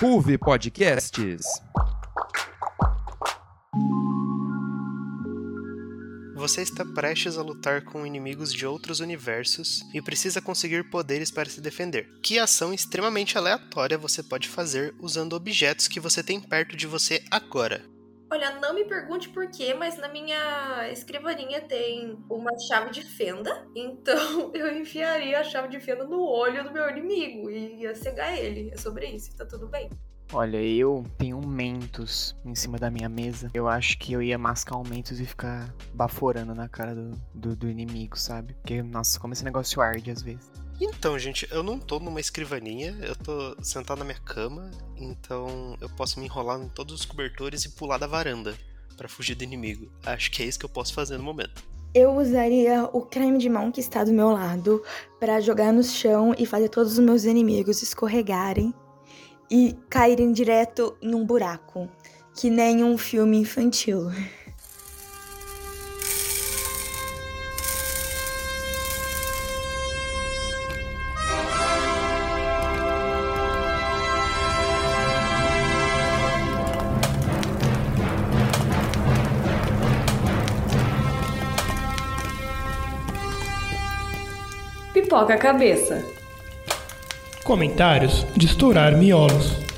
Ruve Podcasts. Você está prestes a lutar com inimigos de outros universos e precisa conseguir poderes para se defender. Que ação extremamente aleatória você pode fazer usando objetos que você tem perto de você agora? Olha, não me pergunte por quê, mas na minha escrivaninha tem uma chave de fenda. Então eu enfiaria a chave de fenda no olho do meu inimigo e ia cegar ele. É sobre isso, tá tudo bem. Olha, eu tenho Mentos em cima da minha mesa. Eu acho que eu ia mascar um Mentos e ficar baforando na cara do, do, do inimigo, sabe? Porque, nossa, como esse negócio arde às vezes. Então, gente, eu não tô numa escrivaninha, eu tô sentado na minha cama, então eu posso me enrolar em todos os cobertores e pular da varanda para fugir do inimigo. Acho que é isso que eu posso fazer no momento. Eu usaria o creme de mão que está do meu lado para jogar no chão e fazer todos os meus inimigos escorregarem e caírem direto num buraco, que nem um filme infantil. Pipoca a cabeça. Comentários de estourar miolos.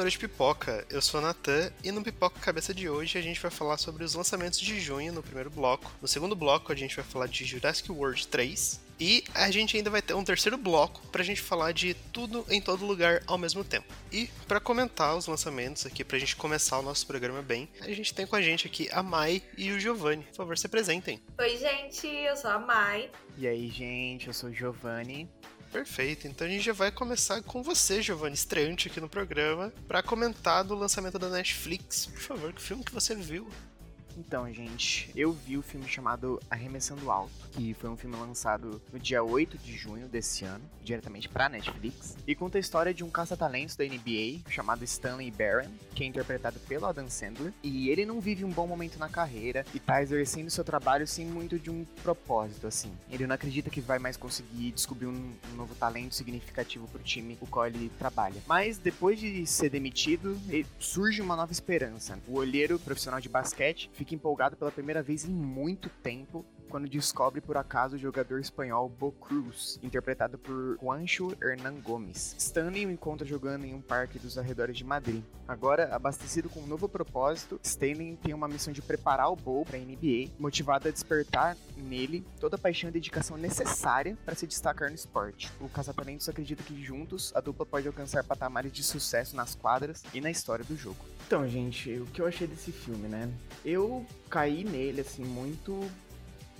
Comedores de pipoca! Eu sou a Natan e no Pipoca Cabeça de hoje a gente vai falar sobre os lançamentos de junho no primeiro bloco. No segundo bloco a gente vai falar de Jurassic World 3 e a gente ainda vai ter um terceiro bloco pra gente falar de tudo em todo lugar ao mesmo tempo. E para comentar os lançamentos aqui, pra gente começar o nosso programa bem, a gente tem com a gente aqui a Mai e o Giovanni. Por favor, se apresentem. Oi, gente, eu sou a Mai. E aí, gente, eu sou o Giovanni. Perfeito, então a gente já vai começar com você, Giovanni, estreante aqui no programa, para comentar do lançamento da Netflix. Por favor, que filme que você viu? Então, gente, eu vi o filme chamado Arremessando Alto, que foi um filme lançado no dia 8 de junho desse ano, diretamente pra Netflix, e conta a história de um caça-talentos da NBA chamado Stanley Barron, que é interpretado pelo Adam Sandler, e ele não vive um bom momento na carreira e tá exercendo seu trabalho sem muito de um propósito, assim. Ele não acredita que vai mais conseguir descobrir um, um novo talento significativo pro time o qual ele trabalha. Mas depois de ser demitido, surge uma nova esperança. O olheiro profissional de basquete fica empolgado pela primeira vez em muito tempo quando descobre por acaso o jogador espanhol Bo Cruz, interpretado por Juancho Hernan Gomes. Stanley o encontra jogando em um parque dos arredores de Madrid. Agora, abastecido com um novo propósito, Stanley tem uma missão de preparar o Bo para a NBA, motivado a despertar nele toda a paixão e dedicação necessária para se destacar no esporte. O Caça-Talentos acredita que juntos a dupla pode alcançar patamares de sucesso nas quadras e na história do jogo. Então, gente, o que eu achei desse filme, né? Eu caí nele, assim, muito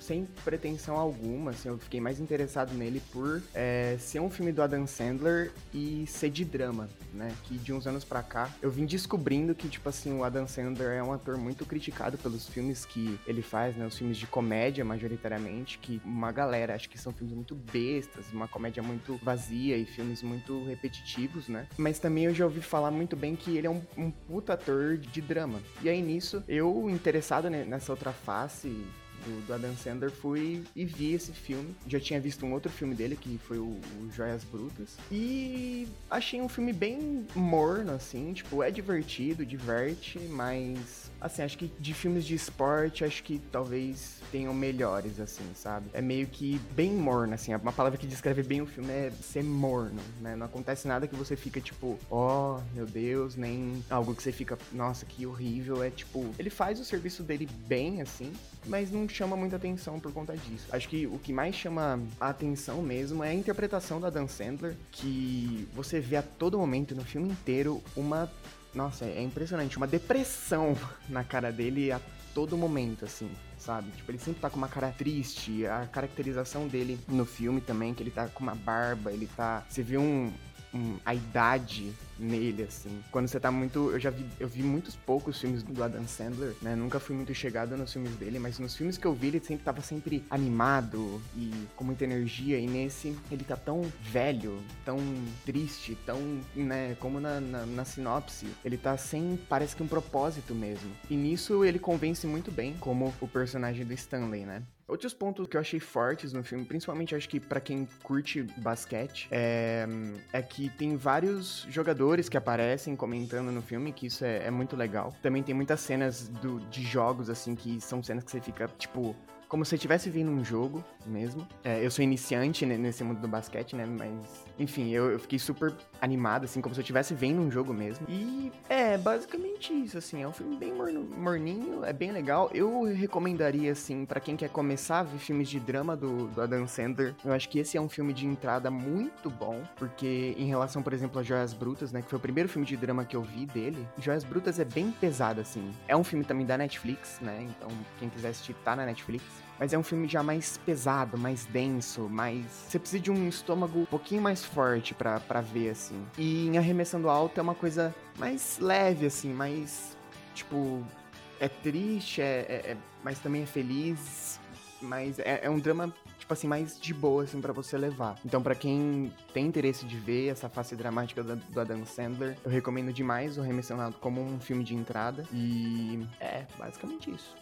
sem pretensão alguma, assim, eu fiquei mais interessado nele por é, ser um filme do Adam Sandler e ser de drama, né? Que de uns anos pra cá eu vim descobrindo que, tipo assim, o Adam Sandler é um ator muito criticado pelos filmes que ele faz, né? Os filmes de comédia, majoritariamente, que uma galera acha que são filmes muito bestas, uma comédia muito vazia e filmes muito repetitivos, né? Mas também eu já ouvi falar muito bem que ele é um, um puta ator de drama. E aí nisso, eu interessado nessa outra face do, do, Adam Sandler, fui e vi esse filme. Já tinha visto um outro filme dele, que foi o, o Joias Brutas. E achei um filme bem morno, assim. Tipo, é divertido, diverte, mas. Assim, acho que de filmes de esporte, acho que talvez tenham melhores, assim, sabe? É meio que bem morno, assim. Uma palavra que descreve bem o filme é ser morno, né? Não acontece nada que você fica tipo, ó, oh, meu Deus, nem algo que você fica, nossa, que horrível. É tipo, ele faz o serviço dele bem, assim, mas não chama muita atenção por conta disso. Acho que o que mais chama a atenção mesmo é a interpretação da Dan Sandler, que você vê a todo momento no filme inteiro uma nossa, é impressionante, uma depressão na cara dele a todo momento, assim, sabe? Tipo, ele sempre tá com uma cara triste, a caracterização dele no filme também, que ele tá com uma barba, ele tá. Você vê um, um a idade nele, assim. Quando você tá muito. Eu já vi, eu vi muitos poucos filmes do Adam Sandler, né? Nunca fui muito chegado nos filmes dele, mas nos filmes que eu vi, ele sempre tava sempre animado e com muita energia. E nesse, ele tá tão velho, tão triste, tão, né? Como na, na, na sinopse, ele tá sem, parece que um propósito mesmo. E nisso ele convence muito bem, como o personagem do Stanley, né? Outros pontos que eu achei fortes no filme, principalmente acho que para quem curte basquete, é, é, que tem vários jogadores que aparecem comentando no filme, que isso é, é muito legal. Também tem muitas cenas do, de jogos, assim, que são cenas que você fica, tipo, como se eu estivesse vindo um jogo mesmo. É, eu sou iniciante nesse mundo do basquete, né? Mas, enfim, eu, eu fiquei super animado, assim, como se eu estivesse vendo um jogo mesmo. E é basicamente isso, assim. É um filme bem morno, morninho, é bem legal. Eu recomendaria, assim, para quem quer começar a ver filmes de drama do, do Adam Sandler, eu acho que esse é um filme de entrada muito bom, porque em relação, por exemplo, a Joias Brutas, né? Que foi o primeiro filme de drama que eu vi dele, Joias Brutas é bem pesado, assim. É um filme também da Netflix, né? Então, quem quiser assistir, tá na Netflix. Mas é um filme já mais pesado, mais denso, mais. Você precisa de um estômago um pouquinho mais forte para ver, assim. E em Arremessando Alto é uma coisa mais leve, assim, mais. Tipo. É triste, é, é, é mas também é feliz. Mas é, é um drama tipo assim, mais de boa, assim, para você levar. Então, para quem tem interesse de ver essa face dramática do, do Adam Sandler, eu recomendo demais o Remessionado como um filme de entrada. E é basicamente isso.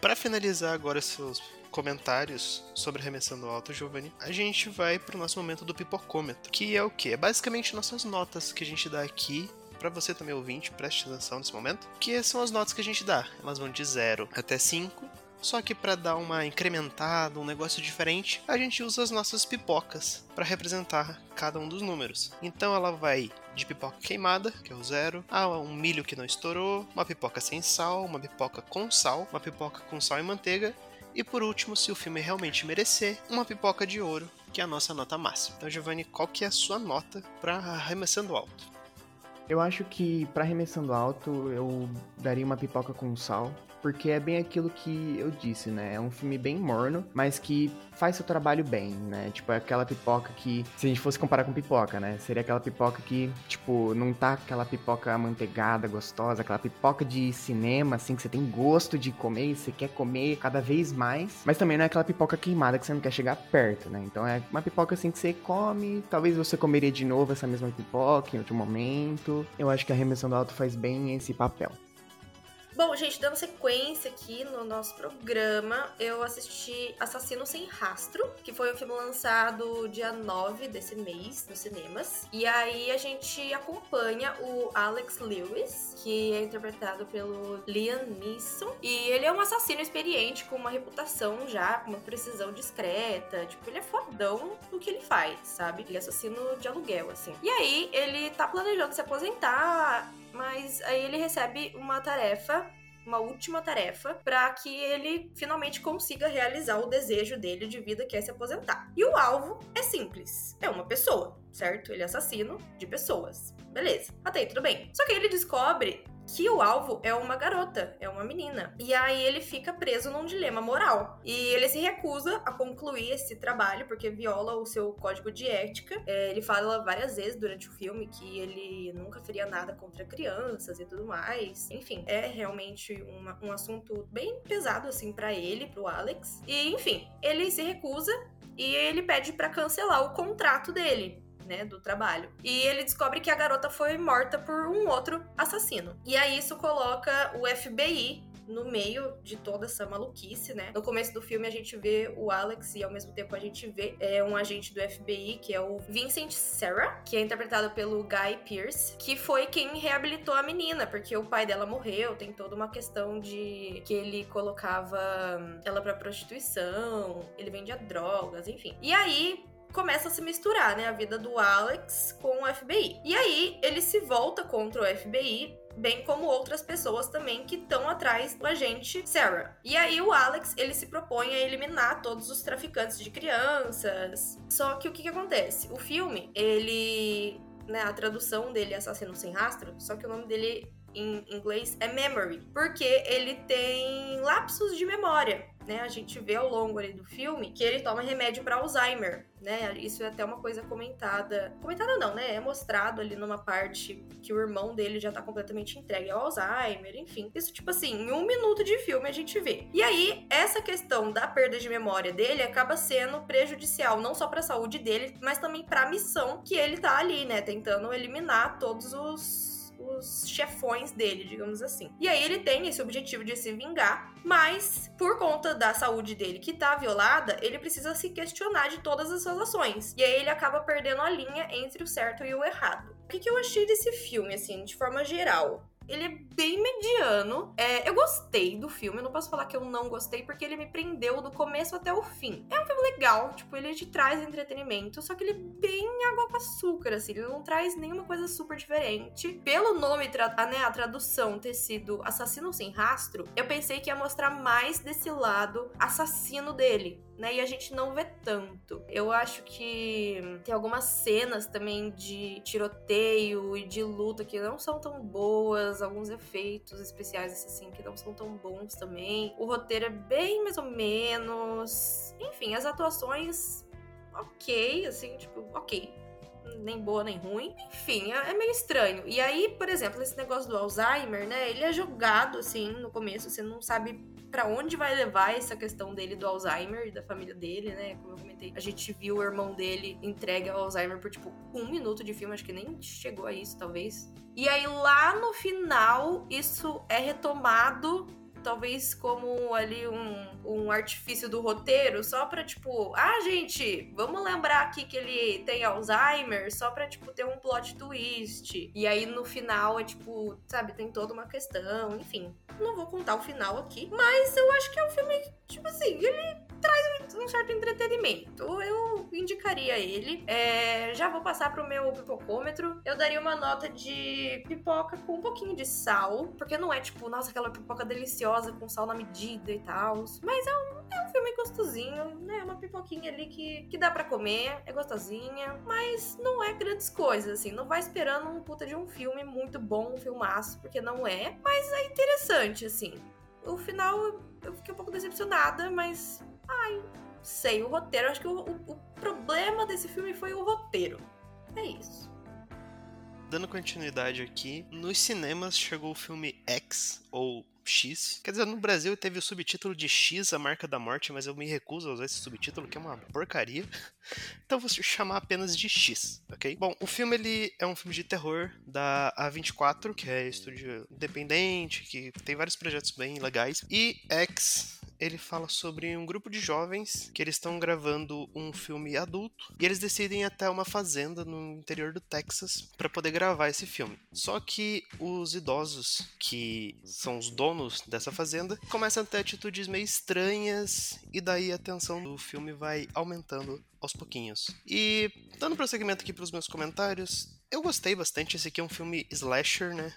Para finalizar agora seus comentários sobre Remessando Alto, Giovanni, a gente vai pro nosso momento do pipocômetro, que é o que? É basicamente nossas notas que a gente dá aqui para você também ouvinte, preste atenção nesse momento, que são as notas que a gente dá. Elas vão de 0 até 5, só que para dar uma incrementada, um negócio diferente, a gente usa as nossas pipocas para representar cada um dos números. Então ela vai de pipoca queimada, que é o zero, a um milho que não estourou, uma pipoca sem sal, uma pipoca com sal, uma pipoca com sal e manteiga, e por último, se o filme realmente merecer, uma pipoca de ouro, que é a nossa nota máxima. Então, Giovanni, qual que é a sua nota para Arremessando Alto? Eu acho que para Arremessando Alto eu daria uma pipoca com sal, porque é bem aquilo que eu disse, né? É um filme bem morno, mas que faz seu trabalho bem, né? Tipo, é aquela pipoca que, se a gente fosse comparar com pipoca, né? Seria aquela pipoca que, tipo, não tá aquela pipoca amanteigada, gostosa, aquela pipoca de cinema, assim, que você tem gosto de comer e você quer comer cada vez mais, mas também não é aquela pipoca queimada que você não quer chegar perto, né? Então é uma pipoca, assim, que você come, talvez você comeria de novo essa mesma pipoca em outro momento. Eu acho que a Remissão do Alto faz bem esse papel. Bom, gente, dando sequência aqui no nosso programa, eu assisti Assassino Sem Rastro, que foi um filme lançado dia 9 desse mês nos cinemas. E aí a gente acompanha o Alex Lewis, que é interpretado pelo Liam Neeson. E ele é um assassino experiente, com uma reputação já, com uma precisão discreta. Tipo, ele é fodão no que ele faz, sabe? Ele é assassino de aluguel, assim. E aí ele tá planejando se aposentar mas aí ele recebe uma tarefa uma última tarefa para que ele finalmente consiga realizar o desejo dele de vida que é se aposentar. E o alvo é simples, é uma pessoa, certo? Ele é assassino de pessoas. Beleza. Até aí tudo bem. Só que ele descobre que o alvo é uma garota, é uma menina. E aí ele fica preso num dilema moral. E ele se recusa a concluir esse trabalho porque viola o seu código de ética. É, ele fala várias vezes durante o filme que ele nunca faria nada contra crianças e tudo mais. Enfim, é realmente uma, um assunto bem pesado assim para ele, pro Alex. E enfim, ele se recusa e ele pede para cancelar o contrato dele né, do trabalho. E ele descobre que a garota foi morta por um outro assassino. E aí isso coloca o FBI no meio de toda essa maluquice, né? No começo do filme a gente vê o Alex e ao mesmo tempo a gente vê é, um agente do FBI, que é o Vincent Serra, que é interpretado pelo Guy Pearce, que foi quem reabilitou a menina, porque o pai dela morreu, tem toda uma questão de que ele colocava ela para prostituição, ele vendia drogas, enfim. E aí, começa a se misturar, né? A vida do Alex com o FBI. E aí ele se volta contra o FBI bem como outras pessoas também que estão atrás do agente Sarah. E aí o Alex, ele se propõe a eliminar todos os traficantes de crianças. Só que o que, que acontece? O filme, ele né, a tradução dele é Assassino Sem Rastro, só que o nome dele em inglês é memory, porque ele tem lapsos de memória né? A gente vê ao longo ali do filme que ele toma remédio para Alzheimer, né? Isso é até uma coisa comentada. Comentada não, né? É mostrado ali numa parte que o irmão dele já tá completamente entregue ao Alzheimer, enfim. Isso, tipo assim, em um minuto de filme a gente vê. E aí, essa questão da perda de memória dele acaba sendo prejudicial, não só para a saúde dele, mas também para a missão que ele tá ali, né? Tentando eliminar todos os os chefões dele, digamos assim. E aí ele tem esse objetivo de se vingar, mas por conta da saúde dele que tá violada, ele precisa se questionar de todas as suas ações. E aí ele acaba perdendo a linha entre o certo e o errado. O que, que eu achei desse filme, assim, de forma geral? Ele é bem mediano. É, eu gostei do filme, eu não posso falar que eu não gostei, porque ele me prendeu do começo até o fim. É um filme legal, tipo, ele te traz entretenimento, só que ele é bem água com açúcar, assim, ele não traz nenhuma coisa super diferente. Pelo nome, né, a tradução ter sido Assassino Sem Rastro, eu pensei que ia mostrar mais desse lado assassino dele né? E a gente não vê tanto. Eu acho que tem algumas cenas também de tiroteio e de luta que não são tão boas, alguns efeitos especiais assim que não são tão bons também. O roteiro é bem mais ou menos. Enfim, as atuações ok, assim, tipo, ok nem boa nem ruim. Enfim, é, é, meio estranho. E aí, por exemplo, esse negócio do Alzheimer, né? Ele é jogado assim no começo, você não sabe para onde vai levar essa questão dele do Alzheimer da família dele, né? Como eu comentei, a gente viu o irmão dele entregue ao Alzheimer por tipo um minuto de filme, acho que nem chegou a isso, talvez. E aí lá no final, isso é retomado talvez como ali um, um artifício do roteiro, só pra, tipo, ah, gente, vamos lembrar aqui que ele tem Alzheimer, só pra, tipo, ter um plot twist. E aí no final é, tipo, sabe, tem toda uma questão, enfim. Não vou contar o final aqui, mas eu acho que é um filme, tipo assim, ele traz um certo entretenimento. Eu indicaria ele. É, já vou passar pro meu pipocômetro. Eu daria uma nota de pipoca com um pouquinho de sal, porque não é tipo, nossa, aquela pipoca deliciosa com sal na medida e tal. Mas é um, é um filme gostosinho, né? Uma pipoquinha ali que, que dá para comer, é gostosinha, mas não é grandes coisas, assim. Não vai esperando um puta de um filme muito bom, um filmaço, porque não é. Mas é interessante, assim. O final eu fiquei um pouco decepcionada, mas Ai, sei, o roteiro. Acho que o, o, o problema desse filme foi o roteiro. É isso. Dando continuidade aqui, nos cinemas chegou o filme X, ou X. Quer dizer, no Brasil teve o subtítulo de X, a marca da morte, mas eu me recuso a usar esse subtítulo, que é uma porcaria. Então vou chamar apenas de X, ok? Bom, o filme ele é um filme de terror da A24, que é estúdio independente, que tem vários projetos bem legais. E X ele fala sobre um grupo de jovens que eles estão gravando um filme adulto e eles decidem ir até uma fazenda no interior do Texas para poder gravar esse filme. Só que os idosos, que são os donos dessa fazenda, começam a ter atitudes meio estranhas e daí a tensão do filme vai aumentando aos pouquinhos. E dando prosseguimento aqui para os meus comentários, eu gostei bastante. Esse aqui é um filme slasher, né?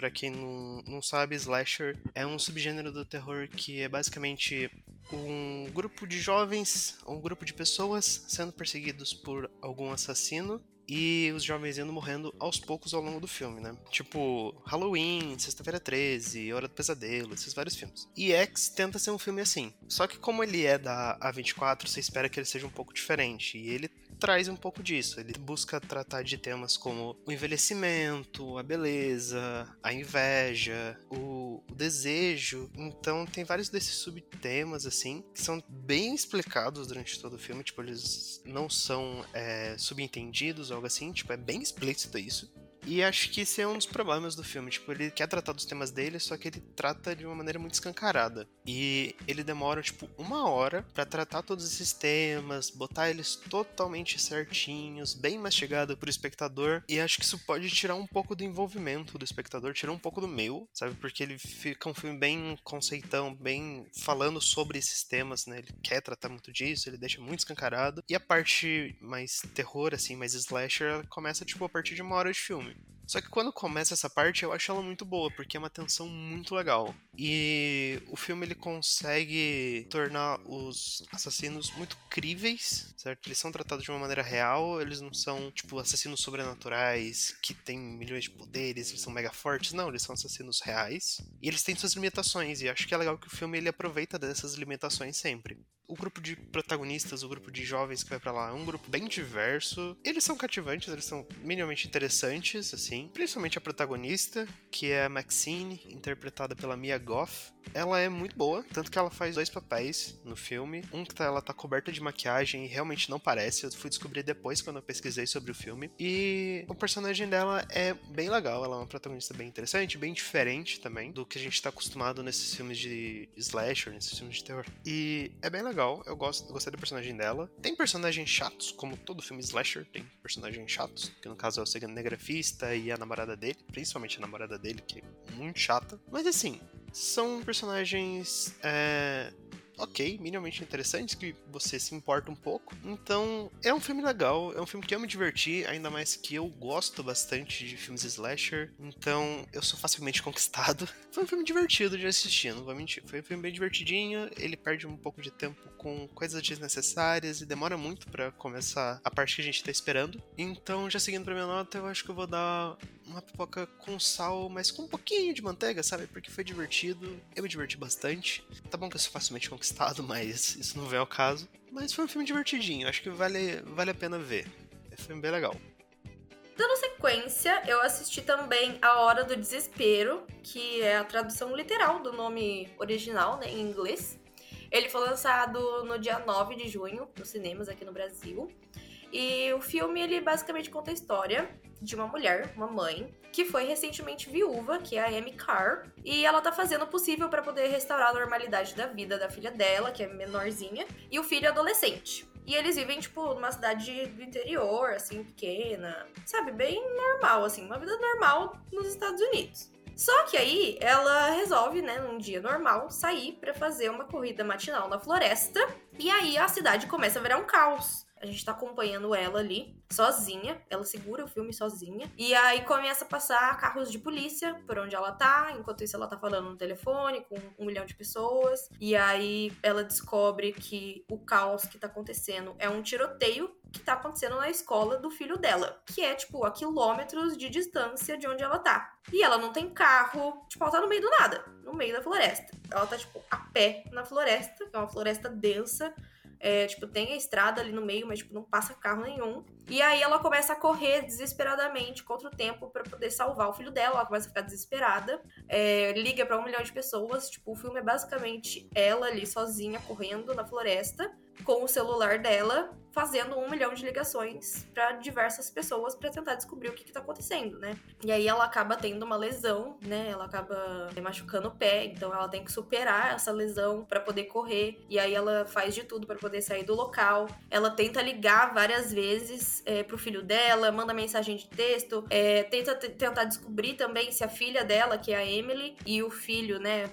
Para quem não, não sabe, slasher é um subgênero do terror que é basicamente um grupo de jovens, um grupo de pessoas sendo perseguidos por algum assassino e os jovens indo morrendo aos poucos ao longo do filme, né? Tipo, Halloween, Sexta-feira 13, Hora do Pesadelo, esses vários filmes. E X tenta ser um filme assim. Só que como ele é da A24, você espera que ele seja um pouco diferente. E ele traz um pouco disso. Ele busca tratar de temas como o envelhecimento, a beleza, a inveja, o, o desejo. Então tem vários desses subtemas, assim, que são bem explicados durante todo o filme. Tipo, eles não são é, subentendidos ou algo assim. Tipo, é bem explícito isso. E acho que esse é um dos problemas do filme. Tipo, ele quer tratar dos temas dele, só que ele trata de uma maneira muito escancarada. E ele demora, tipo, uma hora para tratar todos esses temas, botar eles totalmente certinhos, bem mastigado pro espectador. E acho que isso pode tirar um pouco do envolvimento do espectador, tirar um pouco do meu, sabe? Porque ele fica um filme bem conceitão, bem falando sobre esses temas, né? Ele quer tratar muito disso, ele deixa muito escancarado. E a parte mais terror, assim, mais slasher, começa, tipo, a partir de uma hora de filme. doing. Só que quando começa essa parte, eu acho ela muito boa, porque é uma tensão muito legal. E o filme ele consegue tornar os assassinos muito críveis, certo? Eles são tratados de uma maneira real, eles não são, tipo, assassinos sobrenaturais que têm milhões de poderes, eles são mega fortes. Não, eles são assassinos reais. E eles têm suas limitações, e acho que é legal que o filme ele aproveita dessas limitações sempre o grupo de protagonistas, o grupo de jovens que vai para lá, é um grupo bem diverso. Eles são cativantes, eles são minimamente interessantes, assim. Principalmente a protagonista, que é a Maxine, interpretada pela Mia Goff. Ela é muito boa, tanto que ela faz dois papéis no filme. Um que tá, ela tá coberta de maquiagem e realmente não parece. Eu fui descobrir depois quando eu pesquisei sobre o filme. E o personagem dela é bem legal. Ela é uma protagonista bem interessante, bem diferente também do que a gente tá acostumado nesses filmes de slasher, nesses filmes de terror. E é bem legal eu gosto, gostei do personagem dela. Tem personagens chatos, como todo filme slasher tem personagens chatos, que no caso é o cinegrafista e a namorada dele, principalmente a namorada dele, que é muito chata. Mas assim, são personagens é, ok, minimamente interessantes, que você se importa um pouco. Então, é um filme legal, é um filme que eu me diverti, ainda mais que eu gosto bastante de filmes slasher, então eu sou facilmente conquistado. Foi um filme divertido de assistir, não vou mentir. Foi um filme bem divertidinho, ele perde um pouco de tempo com coisas desnecessárias e demora muito para começar a parte que a gente tá esperando. Então, já seguindo pra minha nota, eu acho que eu vou dar uma pipoca com sal, mas com um pouquinho de manteiga, sabe? Porque foi divertido, eu me diverti bastante. Tá bom que eu sou facilmente conquistado, mas isso não vem ao caso. Mas foi um filme divertidinho, acho que vale, vale a pena ver. É um filme bem legal. Dando sequência, eu assisti também A Hora do Desespero, que é a tradução literal do nome original, né, em inglês. Ele foi lançado no dia 9 de junho, nos cinemas aqui no Brasil. E o filme, ele basicamente conta a história de uma mulher, uma mãe, que foi recentemente viúva, que é a Amy Carr, e ela tá fazendo o possível para poder restaurar a normalidade da vida da filha dela, que é menorzinha, e o filho adolescente. E eles vivem, tipo, numa cidade do interior, assim, pequena, sabe? Bem normal, assim, uma vida normal nos Estados Unidos. Só que aí ela resolve, né, num dia normal, sair para fazer uma corrida matinal na floresta. E aí a cidade começa a virar um caos. A gente tá acompanhando ela ali, sozinha. Ela segura o filme sozinha. E aí começa a passar carros de polícia por onde ela tá. Enquanto isso, ela tá falando no telefone com um milhão de pessoas. E aí ela descobre que o caos que tá acontecendo é um tiroteio que tá acontecendo na escola do filho dela, que é, tipo, a quilômetros de distância de onde ela tá. E ela não tem carro, tipo, ela tá no meio do nada, no meio da floresta. Ela tá, tipo, a pé na floresta, que é uma floresta densa, é, tipo, tem a estrada ali no meio, mas tipo, não passa carro nenhum. E aí ela começa a correr desesperadamente contra o tempo para poder salvar o filho dela. Ela começa a ficar desesperada. É, liga para um milhão de pessoas. Tipo, o filme é basicamente ela ali sozinha correndo na floresta com o celular dela fazendo um milhão de ligações para diversas pessoas para tentar descobrir o que, que tá acontecendo, né? E aí ela acaba tendo uma lesão, né? Ela acaba machucando o pé, então ela tem que superar essa lesão para poder correr. E aí ela faz de tudo para poder sair do local. Ela tenta ligar várias vezes é, pro filho dela, manda mensagem de texto, é, tenta tentar descobrir também se a filha dela, que é a Emily, e o filho, né?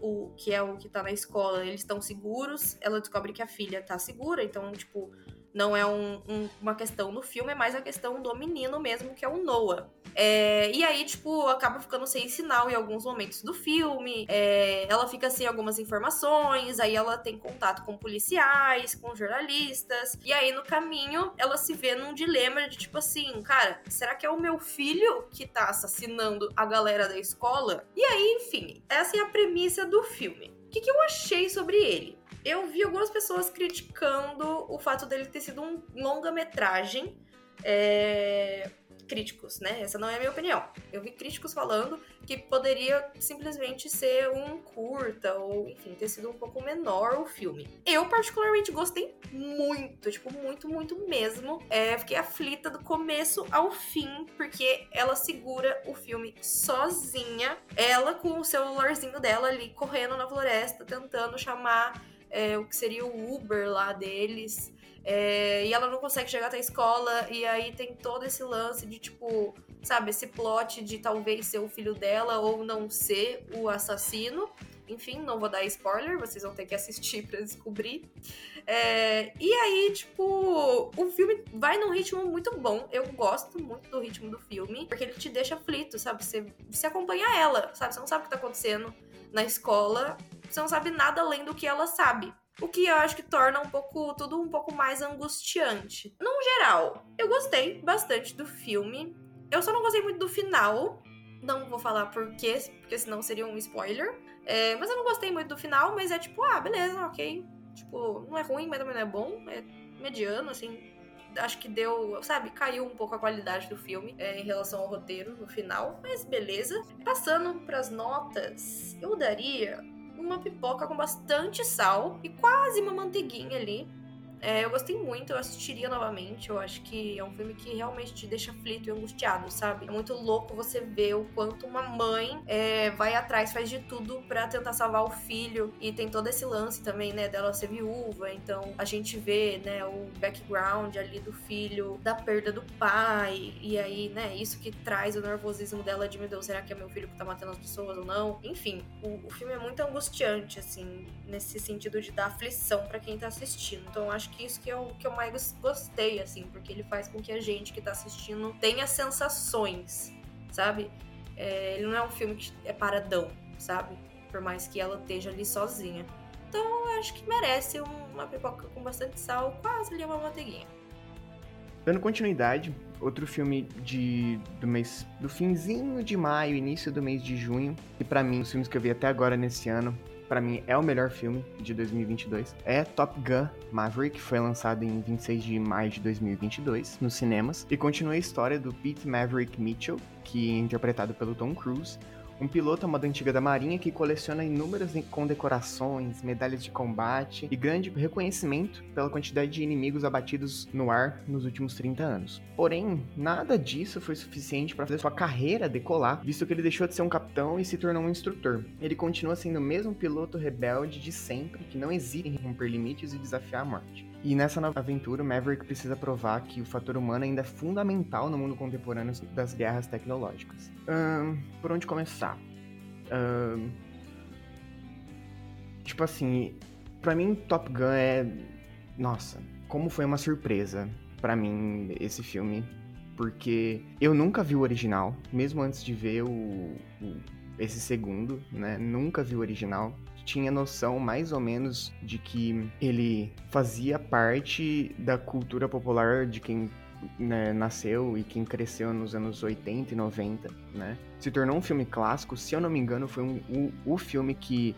O que é o que tá na escola, eles estão seguros. Ela descobre que a filha tá segura, então, tipo, não é um, um, uma questão no filme, é mais a questão do menino mesmo, que é o Noah. É, e aí, tipo, acaba ficando sem sinal em alguns momentos do filme. É, ela fica sem algumas informações, aí ela tem contato com policiais, com jornalistas. E aí, no caminho, ela se vê num dilema de tipo assim, cara, será que é o meu filho que tá assassinando a galera da escola? E aí, enfim, essa é a premissa do filme. O que, que eu achei sobre ele? Eu vi algumas pessoas criticando o fato dele ter sido um longa-metragem. É, críticos, né? Essa não é a minha opinião. Eu vi críticos falando que poderia simplesmente ser um curta, ou enfim, ter sido um pouco menor o filme. Eu, particularmente, gostei muito, tipo, muito, muito mesmo. É, fiquei aflita do começo ao fim, porque ela segura o filme sozinha, ela com o celularzinho dela ali correndo na floresta, tentando chamar é, o que seria o Uber lá deles. É, e ela não consegue chegar até a escola, e aí tem todo esse lance de, tipo, sabe, esse plot de talvez ser o filho dela ou não ser o assassino. enfim, não vou dar spoiler, vocês vão ter que assistir para descobrir. É, e aí, tipo, o filme vai num ritmo muito bom. Eu gosto muito do ritmo do filme, porque ele te deixa aflito, sabe? Você, você acompanha ela, sabe? Você não sabe o que tá acontecendo na escola, você não sabe nada além do que ela sabe. O que eu acho que torna um pouco tudo um pouco mais angustiante. No geral, eu gostei bastante do filme. Eu só não gostei muito do final. Não vou falar por quê, porque senão seria um spoiler. É, mas eu não gostei muito do final, mas é tipo, ah, beleza, ok. Tipo, não é ruim, mas também não é bom. É mediano, assim. Acho que deu, sabe, caiu um pouco a qualidade do filme é, em relação ao roteiro no final, mas beleza. Passando pras notas, eu daria uma pipoca com bastante sal e quase uma manteiguinha ali. É, eu gostei muito, eu assistiria novamente. Eu acho que é um filme que realmente te deixa aflito e angustiado, sabe? É muito louco você ver o quanto uma mãe é, vai atrás, faz de tudo para tentar salvar o filho. E tem todo esse lance também, né, dela ser viúva. Então a gente vê, né, o background ali do filho, da perda do pai. E aí, né, isso que traz o nervosismo dela de, meu Deus, será que é meu filho que tá matando as pessoas ou não? Enfim, o, o filme é muito angustiante, assim, nesse sentido de dar aflição para quem tá assistindo. Então acho acho que isso que eu, que eu mais gostei, assim, porque ele faz com que a gente que tá assistindo tenha sensações, sabe? É, ele não é um filme que é paradão, sabe? Por mais que ela esteja ali sozinha. Então eu acho que merece uma pipoca com bastante sal, quase ali uma manteiguinha. Dando continuidade, outro filme de, do mês do finzinho de maio, início do mês de junho, e para mim, os filmes que eu vi até agora nesse ano, para mim é o melhor filme de 2022, é Top Gun Maverick, foi lançado em 26 de maio de 2022 nos cinemas. E continua a história do Pete Maverick Mitchell, que é interpretado pelo Tom Cruise, um piloto à moda antiga da Marinha que coleciona inúmeras condecorações, medalhas de combate e grande reconhecimento pela quantidade de inimigos abatidos no ar nos últimos 30 anos. Porém, nada disso foi suficiente para fazer sua carreira decolar, visto que ele deixou de ser um capitão e se tornou um instrutor. Ele continua sendo o mesmo piloto rebelde de sempre que não hesita em romper limites e desafiar a morte. E nessa nova aventura, Maverick precisa provar que o fator humano ainda é fundamental no mundo contemporâneo das guerras tecnológicas. por onde começar? tipo assim, para mim Top Gun é, nossa, como foi uma surpresa para mim esse filme, porque eu nunca vi o original, mesmo antes de ver o, o esse segundo, né? Nunca vi o original tinha noção mais ou menos de que ele fazia parte da cultura popular de quem né, nasceu e quem cresceu nos anos 80 e 90, né? Se tornou um filme clássico, se eu não me engano, foi um, o, o filme que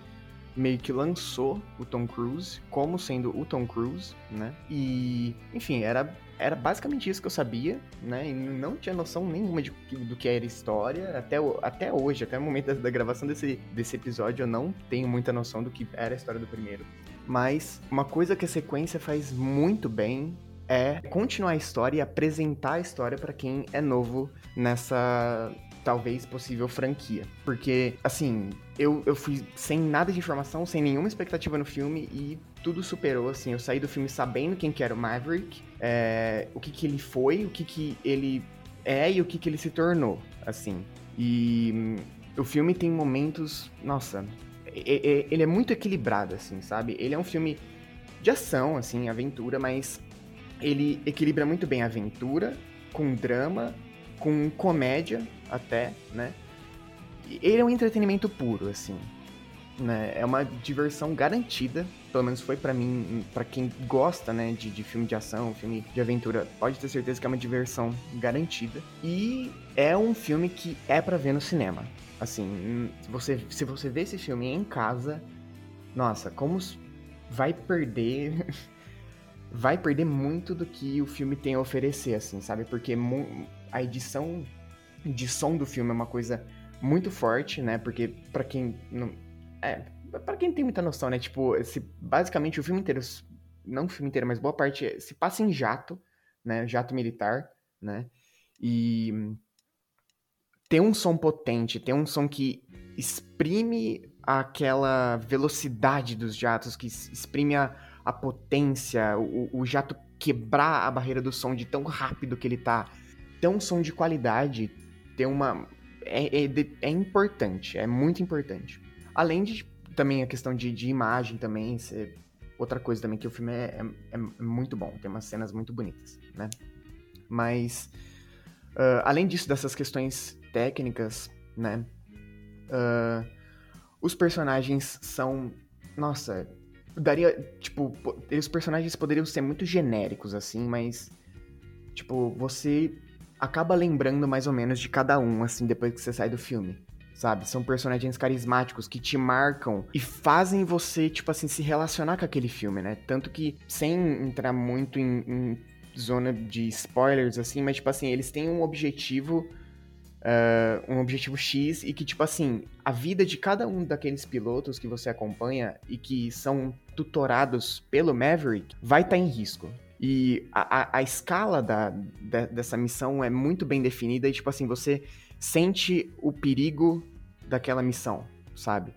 meio que lançou o Tom Cruise como sendo o Tom Cruise, né? E, enfim, era era basicamente isso que eu sabia, né? E não tinha noção nenhuma de, do que era história. Até, até hoje, até o momento da, da, gravação desse, desse episódio, eu não tenho muita noção do que era a história do primeiro. Mas uma coisa que a sequência faz muito bem é continuar a história e apresentar a história para quem é novo nessa talvez possível franquia. Porque, assim, eu, eu fui sem nada de informação, sem nenhuma expectativa no filme e tudo superou, assim. Eu saí do filme sabendo quem que era o Maverick, é, o que que ele foi, o que que ele é e o que que ele se tornou, assim. E hum, o filme tem momentos, nossa, ele é muito equilibrado, assim, sabe? Ele é um filme de ação, assim, aventura, mas ele equilibra muito bem a aventura com drama, com comédia até, né? Ele é um entretenimento puro, assim. Né? É uma diversão garantida, pelo menos foi para mim, para quem gosta, né, de, de filme de ação, filme de aventura, pode ter certeza que é uma diversão garantida. E é um filme que é para ver no cinema. Assim, você, se você vê esse filme em casa, nossa, como vai perder vai perder muito do que o filme tem a oferecer, assim, sabe? Porque a edição de som do filme é uma coisa muito forte, né? Porque para quem é, para quem tem muita noção, né? Tipo, basicamente o filme inteiro, não o filme inteiro, mas boa parte se passa em jato, né? Jato militar, né? E tem um som potente, tem um som que exprime aquela velocidade dos jatos, que exprime a, a potência, o, o jato quebrar a barreira do som de tão rápido que ele tá. Ter um som de qualidade, ter uma. É, é, é importante, é muito importante. Além de, também a questão de, de imagem também, outra coisa também, que o filme é, é- é muito bom, tem umas cenas muito bonitas, né? Mas, ah, além disso, dessas questões técnicas, né? ah, os personagens são. Nossa, daria. Tipo, po- os personagens poderiam ser muito genéricos, assim, mas. Tipo, você acaba lembrando mais ou menos de cada um, assim, depois que você sai do filme. Sabe? São personagens carismáticos que te marcam e fazem você, tipo assim, se relacionar com aquele filme, né? Tanto que, sem entrar muito em, em zona de spoilers, assim, mas, tipo assim, eles têm um objetivo ah, um objetivo X e que, tipo assim, a vida de cada um daqueles pilotos que você acompanha e que são tutorados pelo Maverick vai estar em risco. E a, a, a escala da, de- dessa missão é muito bem definida e, tipo assim, você sente o perigo daquela missão, sabe?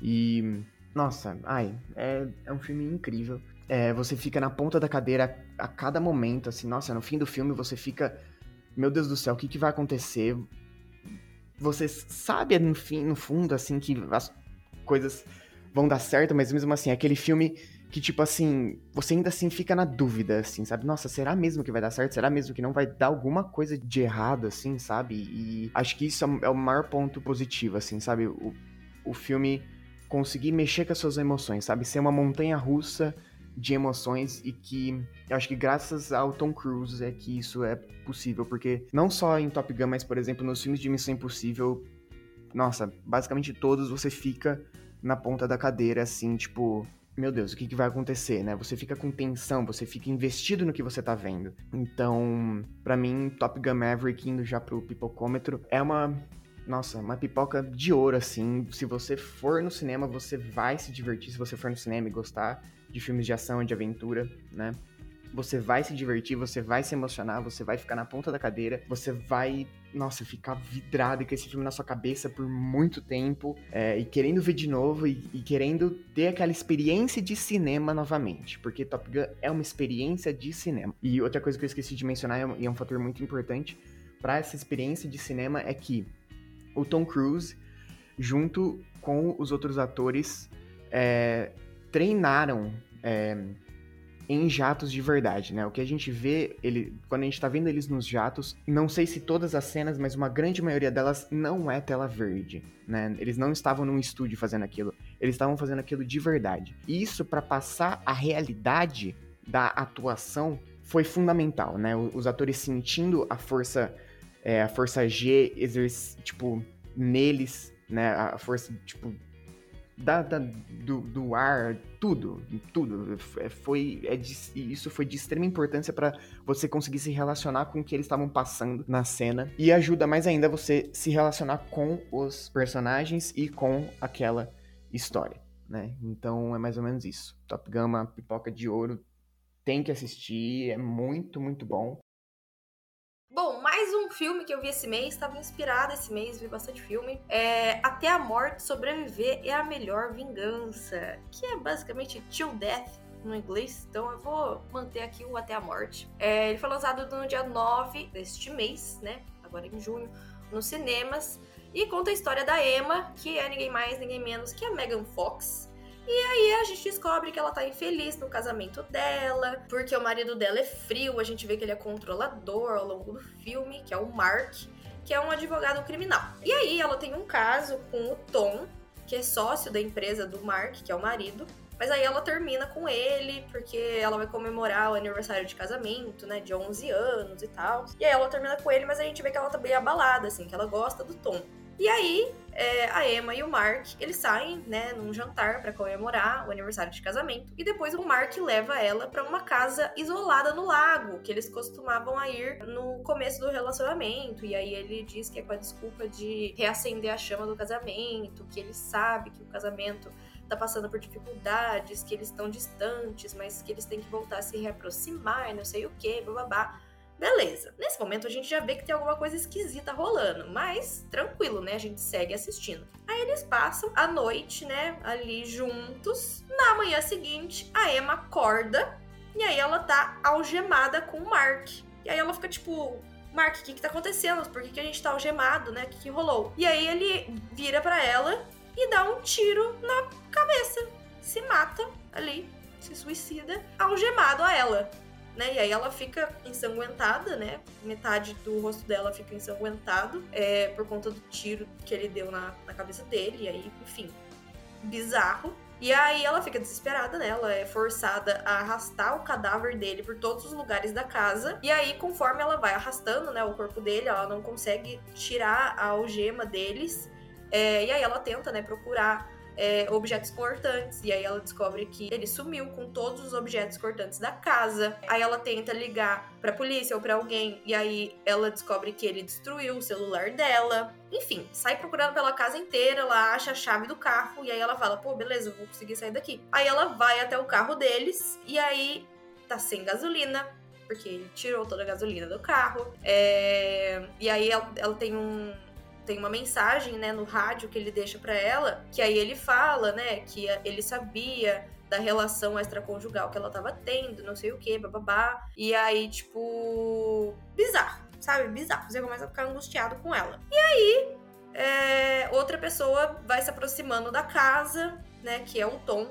E, nossa, ai, é, é um filme incrível. É, você fica na ponta da cadeira a, a cada momento, assim, nossa, no fim do filme você fica meu Deus do céu, o que, que vai acontecer? Você sabe no fim, no fundo, assim, que as coisas vão dar certo, mas mesmo assim, aquele filme que, tipo assim, você ainda assim fica na dúvida, assim, sabe? Nossa, será mesmo que vai dar certo? Será mesmo que não vai dar alguma coisa de errado, assim, sabe? E acho que isso é o- é o maior ponto positivo, assim, sabe? O, o filme conseguir mexer com as suas emoções, sabe? Ser uma montanha russa de emoções e que eu acho que graças ao Tom Cruise é que isso é possível, porque não só em Top Gun, mas por exemplo, nos filmes de Missão Impossível, nossa, basicamente todos você fica na ponta da cadeira assim, tipo, meu Deus, o que, que vai acontecer, né? Você fica com tensão, você fica investido no que você tá vendo. Então, pra mim, Top Gun Maverick indo já pro pipocômetro é uma nossa, uma pipoca de ouro, assim. Se você for no cinema, você vai se divertir. Se você for no cinema e gostar de filmes de ação e de aventura, né? Você vai se divertir, você vai se emocionar, você vai ficar na ponta da cadeira, você vai, nossa, ficar vidrado com esse filme na sua cabeça por muito tempo é, e querendo ver de novo e, e querendo ter aquela experiência de cinema novamente, porque Top Gun é uma experiência de cinema. E outra coisa que eu esqueci de mencionar e é um- é fator muito importante para essa experiência de cinema é que o Tom Cruise, junto com os outros atores, é, treinaram é, em jatos de verdade, né? O que a gente vê, ele, quando a gente tá vendo eles nos jatos, não sei se todas as cenas, mas uma grande maioria delas não é tela verde, né? Eles não estavam num estúdio fazendo aquilo, eles estavam fazendo aquilo de verdade. E isso para passar a realidade da atuação foi fundamental, né? Os atores sentindo a força, é, a força G exerc... tipo neles, né? A força tipo da, da- do, do ar, tudo, tudo. É, Foi, é de- isso foi de extrema importância para você conseguir se relacionar com o que eles estavam passando na cena. E ajuda mais ainda você se relacionar com os personagens e com aquela história, né? Então é mais ou menos isso. Top uma pipoca de ouro. Tem que assistir, é muito, muito bom. Bom, mais um filme que eu vi esse mês, estava inspirada esse mês, vi bastante filme. É Até a Morte Sobreviver é a Melhor Vingança, que é basicamente Till Death no inglês, então eu vou manter aqui o Até a Morte. É, ele foi lançado no dia 9 deste mês, né? Agora em junho, nos cinemas. E conta a história da Emma, que é ninguém mais, ninguém menos que a Megan Fox. E aí a gente descobre que ela tá infeliz no casamento dela, porque o marido dela é frio, a gente vê que ele é controlador ao longo do filme, que é o Mark, que é um advogado criminal. E aí ela tem um caso com o Tom, que é sócio da empresa do Mark, que é o marido. Mas aí ela termina com ele, porque ela vai comemorar o aniversário de casamento, né, de 11 anos e tal. E aí ela termina com ele, mas a gente vê que ela tá bem abalada, assim, que ela gosta do Tom. E aí, é, a Emma e o Mark, eles saem, né, num jantar pra comemorar o aniversário de casamento. E depois o Mark leva ela pra uma casa isolada no lago, que eles costumavam ir no começo do relacionamento. E aí ele diz que é com a desculpa de reacender a chama do casamento, que ele sabe que o casamento tá passando por dificuldades, que eles estão distantes, mas que eles têm que voltar a se reaproximar, não sei o que, bababá. Beleza. Nesse momento a gente já vê que tem alguma coisa esquisita rolando, mas tranquilo, né? A gente segue assistindo. Aí eles passam a noite, né, ali juntos. Na manhã seguinte, a Emma acorda e aí ela tá algemada com o Mark. E aí ela fica tipo, Mark, o que que tá acontecendo? Por que, que a gente tá algemado, né? O que, que rolou? E aí ele vira pra ela e dá um tiro na se mata ali, se suicida, algemado a ela. Né? E aí ela fica ensanguentada, né? Metade do rosto dela fica ensanguentado é, por conta do tiro que ele deu na, na cabeça dele. E aí, enfim, bizarro. E aí ela fica desesperada, né? Ela é forçada a arrastar o cadáver dele por todos os lugares da casa. E aí, conforme ela vai arrastando, né, o corpo dele, ela não consegue tirar a algema deles. É, e aí ela tenta, né, procurar é, objetos cortantes. E aí ela descobre que ele sumiu com todos os objetos cortantes da casa. Aí ela tenta ligar pra polícia ou pra alguém. E aí ela descobre que ele destruiu o celular dela. Enfim, sai procurando pela casa inteira. Ela acha a chave do carro. E aí ela fala: pô, beleza, eu vou conseguir sair daqui. Aí ela vai até o carro deles. E aí tá sem gasolina. Porque ele tirou toda a gasolina do carro. É... E aí ela, ela tem um tem uma mensagem, né, no rádio que ele deixa para ela, que aí ele fala, né, que ele sabia da relação extraconjugal que ela tava tendo, não sei o que, bababá. E aí, tipo, bizarro, sabe? Bizarro. Você começa a ficar angustiado com ela. E aí, é, outra pessoa vai se aproximando da casa, né, que é o Tom.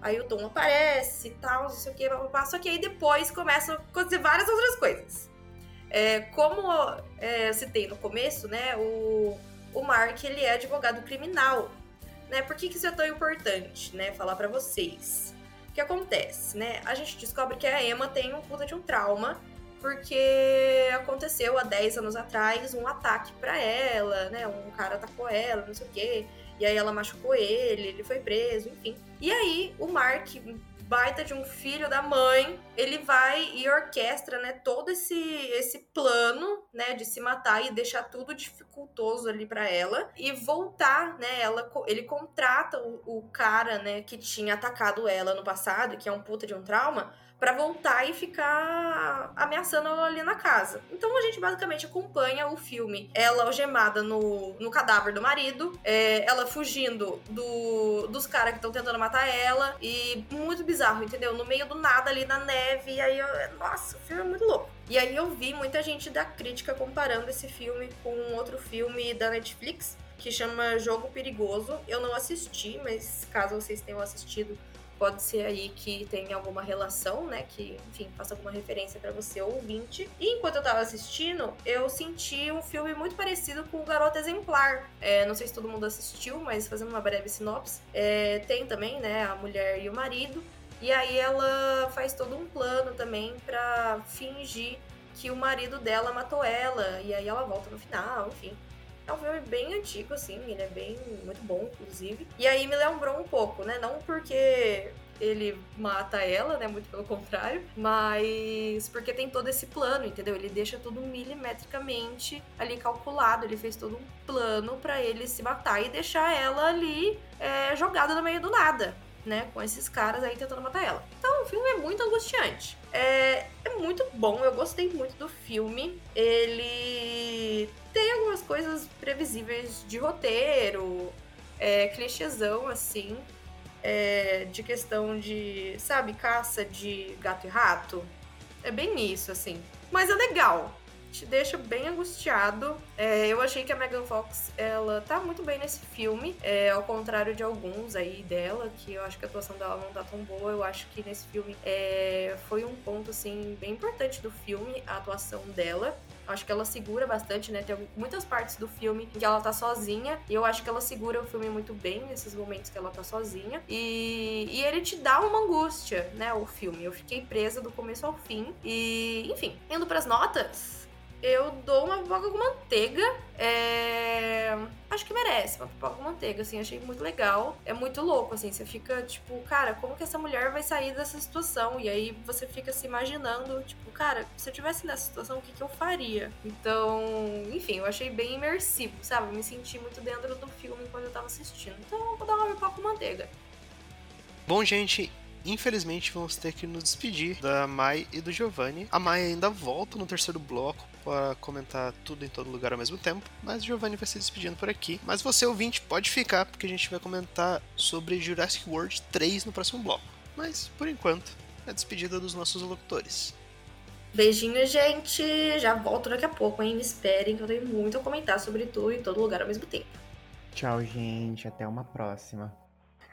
Aí o Tom aparece e tal, não sei o que, bababá. Só que aí depois começam a acontecer várias outras coisas. É, como é, eu citei no começo, né, o, o Mark ele é advogado criminal. Né? Por que, que isso é tão importante, né? Falar para vocês. O que acontece, né? A gente descobre que a Emma tem um puta de um trauma porque aconteceu há 10 anos atrás um ataque para ela, né? Um cara atacou ela, não sei o quê. E aí ela machucou ele, ele foi preso, enfim. E aí o Mark baita de um filho da mãe, ele vai e orquestra, né, todo esse esse plano, né, de se matar e deixar tudo dificultoso ali para ela e voltar, né, ela ele contrata o, o cara, né, que tinha atacado ela no passado, que é um puta de um trauma, para voltar e ficar ameaçando ela ali na casa. Então a gente basicamente acompanha o filme. Ela algemada no, no cadáver do marido, é, ela fugindo do, dos caras que estão tentando matar ela, e muito bizarro, entendeu? No meio do nada ali na neve, e aí, eu, nossa, o filme é muito louco. E aí eu vi muita gente da crítica comparando esse filme com outro filme da Netflix, que chama Jogo Perigoso. Eu não assisti, mas caso vocês tenham assistido, pode ser aí que tem alguma relação, né? Que, enfim, faça alguma referência para você ouvinte. E enquanto eu tava assistindo, eu senti um filme muito parecido com o Garota Exemplar. É, não sei se todo mundo assistiu, mas fazendo uma breve sinopse, é, tem também, né, a mulher e o marido. E aí ela faz todo um plano também para fingir que o marido dela matou ela. E aí ela volta no final, enfim. É um filme bem antigo, assim, ele é bem muito bom, inclusive. E aí me lembrou um pouco, né? Não porque ele mata ela, né? Muito pelo contrário, mas porque tem todo esse plano, entendeu? Ele deixa tudo milimetricamente ali calculado. Ele fez todo um plano para ele se matar e deixar ela ali é, jogada no meio do nada. Né, com esses caras aí tentando matar ela. Então o filme é muito angustiante. É, é muito bom, eu gostei muito do filme. Ele tem algumas coisas previsíveis de roteiro, é, clichêzão, assim, é, de questão de, sabe, caça de gato e rato. É bem isso, assim. Mas é legal te deixa bem angustiado. É, eu achei que a Megan Fox, ela tá muito bem nesse filme, é, ao contrário de alguns aí dela, que eu acho que a atuação dela não tá tão boa. Eu acho que nesse filme é, foi um ponto, assim, bem importante do filme, a atuação dela. Acho que ela segura bastante, né? Tem muitas partes do filme em que ela tá sozinha. E eu acho que ela segura o filme muito bem nesses momentos que ela tá sozinha. E, e ele te dá uma angústia, né? O filme. Eu fiquei presa do começo ao fim. E, enfim, indo pras notas eu dou uma pipoca com manteiga. É... Acho que merece uma pipoca com manteiga, assim, achei muito legal. É muito louco, assim, você fica tipo, cara, como que essa mulher vai sair dessa situação? E aí você fica se imaginando, tipo, cara, se eu tivesse nessa situação, o que, que eu faria? Então, enfim, eu achei bem imersivo, sabe? Eu me senti muito dentro do filme quando eu tava assistindo. Então, eu vou dar uma pipoca com manteiga. Bom, gente, infelizmente vamos ter que nos despedir da Mai e do Giovanni. A Mai ainda volta no terceiro bloco para comentar tudo em todo lugar ao mesmo tempo, mas o Giovanni vai se despedindo por aqui. Mas você, ouvinte, pode ficar, porque a gente vai comentar sobre Jurassic World 3 no próximo bloco. Mas, por enquanto, é a despedida dos nossos locutores. Beijinho, gente! Já volto daqui a pouco, hein? Me esperem que eu tenho muito a comentar sobre tudo em todo lugar ao mesmo tempo. Tchau, gente. Até uma próxima.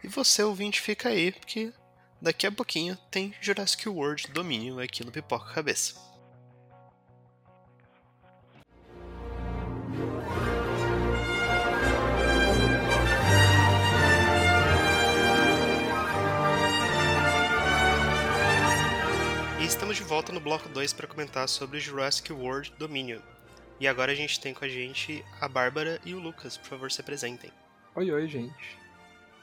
E você, ouvinte, fica aí, porque daqui a pouquinho tem Jurassic World Domínio aqui no Pipoca Cabeça. Estamos de volta no bloco 2 para comentar sobre Jurassic World Dominion. E agora a gente tem com a gente a Bárbara e o Lucas. Por favor, se apresentem. Oi, oi, gente.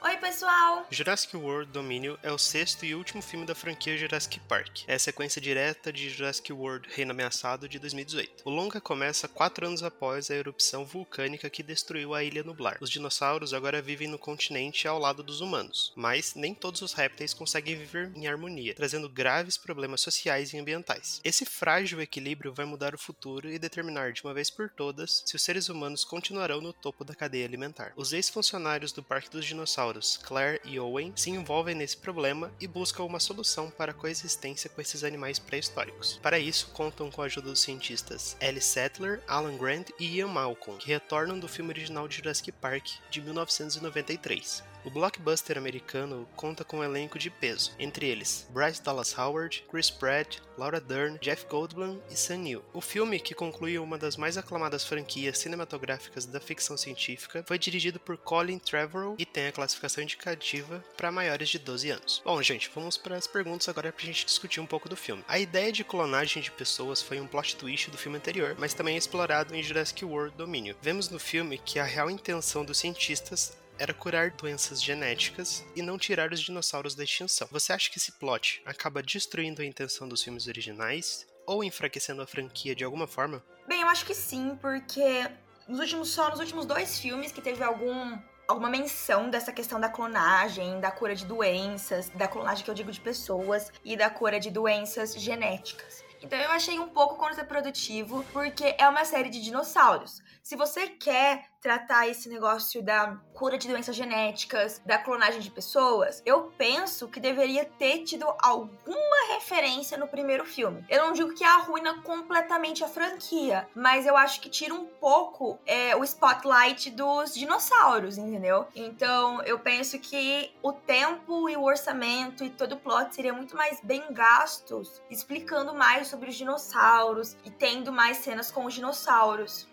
Oi, pessoal! Jurassic World Domínio é o sexto e último filme da franquia Jurassic Park. É a sequência direta de Jurassic World Reino Ameaçado de 2018. O longa começa quatro anos após a erupção vulcânica que destruiu a Ilha Nublar. Os dinossauros agora vivem no continente ao lado dos humanos, mas nem todos os répteis conseguem viver em harmonia, trazendo graves problemas sociais e ambientais. Esse frágil equilíbrio vai mudar o futuro e determinar de uma vez por todas se os seres humanos continuarão no topo da cadeia alimentar. Os ex-funcionários do Parque dos Dinossauros Claire e Owen se envolvem nesse problema e buscam uma solução para a coexistência com esses animais pré-históricos. Para isso, contam com a ajuda dos cientistas Ellie Sattler, Alan Grant e Ian Malcolm, que retornam do filme original de Jurassic Park de 1993. O blockbuster americano conta com um elenco de peso, entre eles Bryce Dallas Howard, Chris Pratt, Laura Dern, Jeff Goldblum e Sam Neill. O filme, que conclui uma das mais aclamadas franquias cinematográficas da ficção científica, foi dirigido por Colin Trevorrow e tem a classificação indicativa para maiores de 12 anos. Bom, gente, vamos para as perguntas agora para a gente discutir um pouco do filme. A ideia de clonagem de pessoas foi um plot twist do filme anterior, mas também é explorado em Jurassic World Domínio. Vemos no filme que a real intenção dos cientistas era curar doenças genéticas e não tirar os dinossauros da extinção. Você acha que esse plot acaba destruindo a intenção dos filmes originais ou enfraquecendo a franquia de alguma forma? Bem, eu acho que sim, porque nos últimos só nos últimos dois filmes que teve algum alguma menção dessa questão da clonagem, da cura de doenças, da clonagem que eu digo de pessoas e da cura de doenças genéticas. Então eu achei um pouco contraprodutivo, porque é uma série de dinossauros. Se você quer tratar esse negócio da cura de doenças genéticas, da clonagem de pessoas, eu penso que deveria ter tido alguma referência no primeiro filme. Eu não digo que arruina completamente a franquia, mas eu acho que tira um pouco é, o spotlight dos dinossauros, entendeu? Então eu penso que o tempo e o orçamento e todo o plot seria muito mais bem gastos explicando mais sobre os dinossauros e tendo mais cenas com os dinossauros.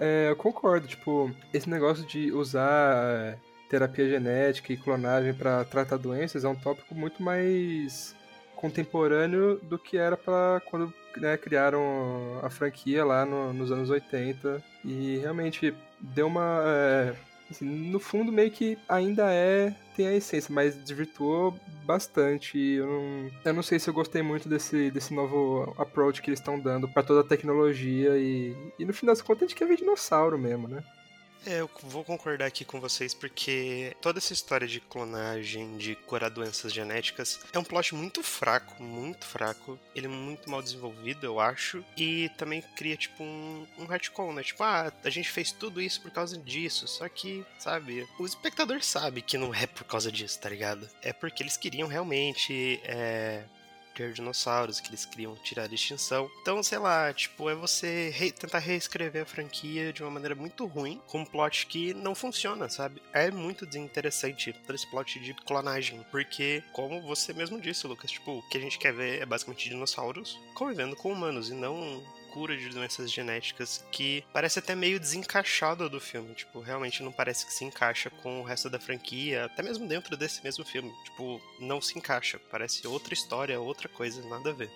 É, eu concordo, tipo, esse negócio de usar é, terapia genética e clonagem para tratar doenças é um tópico muito mais contemporâneo do que era para quando né, criaram a franquia lá no, nos anos 80 e realmente deu uma é, assim, no fundo meio que ainda é tem a essência, mas desvirtuou bastante. Eu não, eu não sei se eu gostei muito desse, desse novo approach que eles estão dando para toda a tecnologia e, e no final das contas a gente quer ver dinossauro mesmo, né? É, eu vou concordar aqui com vocês porque toda essa história de clonagem, de curar doenças genéticas, é um plot muito fraco, muito fraco. Ele é muito mal desenvolvido, eu acho. E também cria, tipo, um, um retcon, né? Tipo, ah, a gente fez tudo isso por causa disso. Só que, sabe, o espectador sabe que não é por causa disso, tá ligado? É porque eles queriam realmente é, ter dinossauros que eles queriam tirar da extinção. Então, sei lá, tipo, é você re tentar reescrever a franquia de uma maneira muito ruim, com um plot que não funciona, sabe? É muito desinteressante todo esse plot de clonagem, porque, como você mesmo disse, Lucas, tipo, o que a gente quer ver é basicamente dinossauros convivendo com humanos e não cura de doenças genéticas que parece até meio desencaixado do filme. Tipo, realmente não parece que se encaixa com o resto da franquia, até mesmo dentro desse mesmo filme. Tipo, não se encaixa. Parece outra história, outra coisa, nada a ver.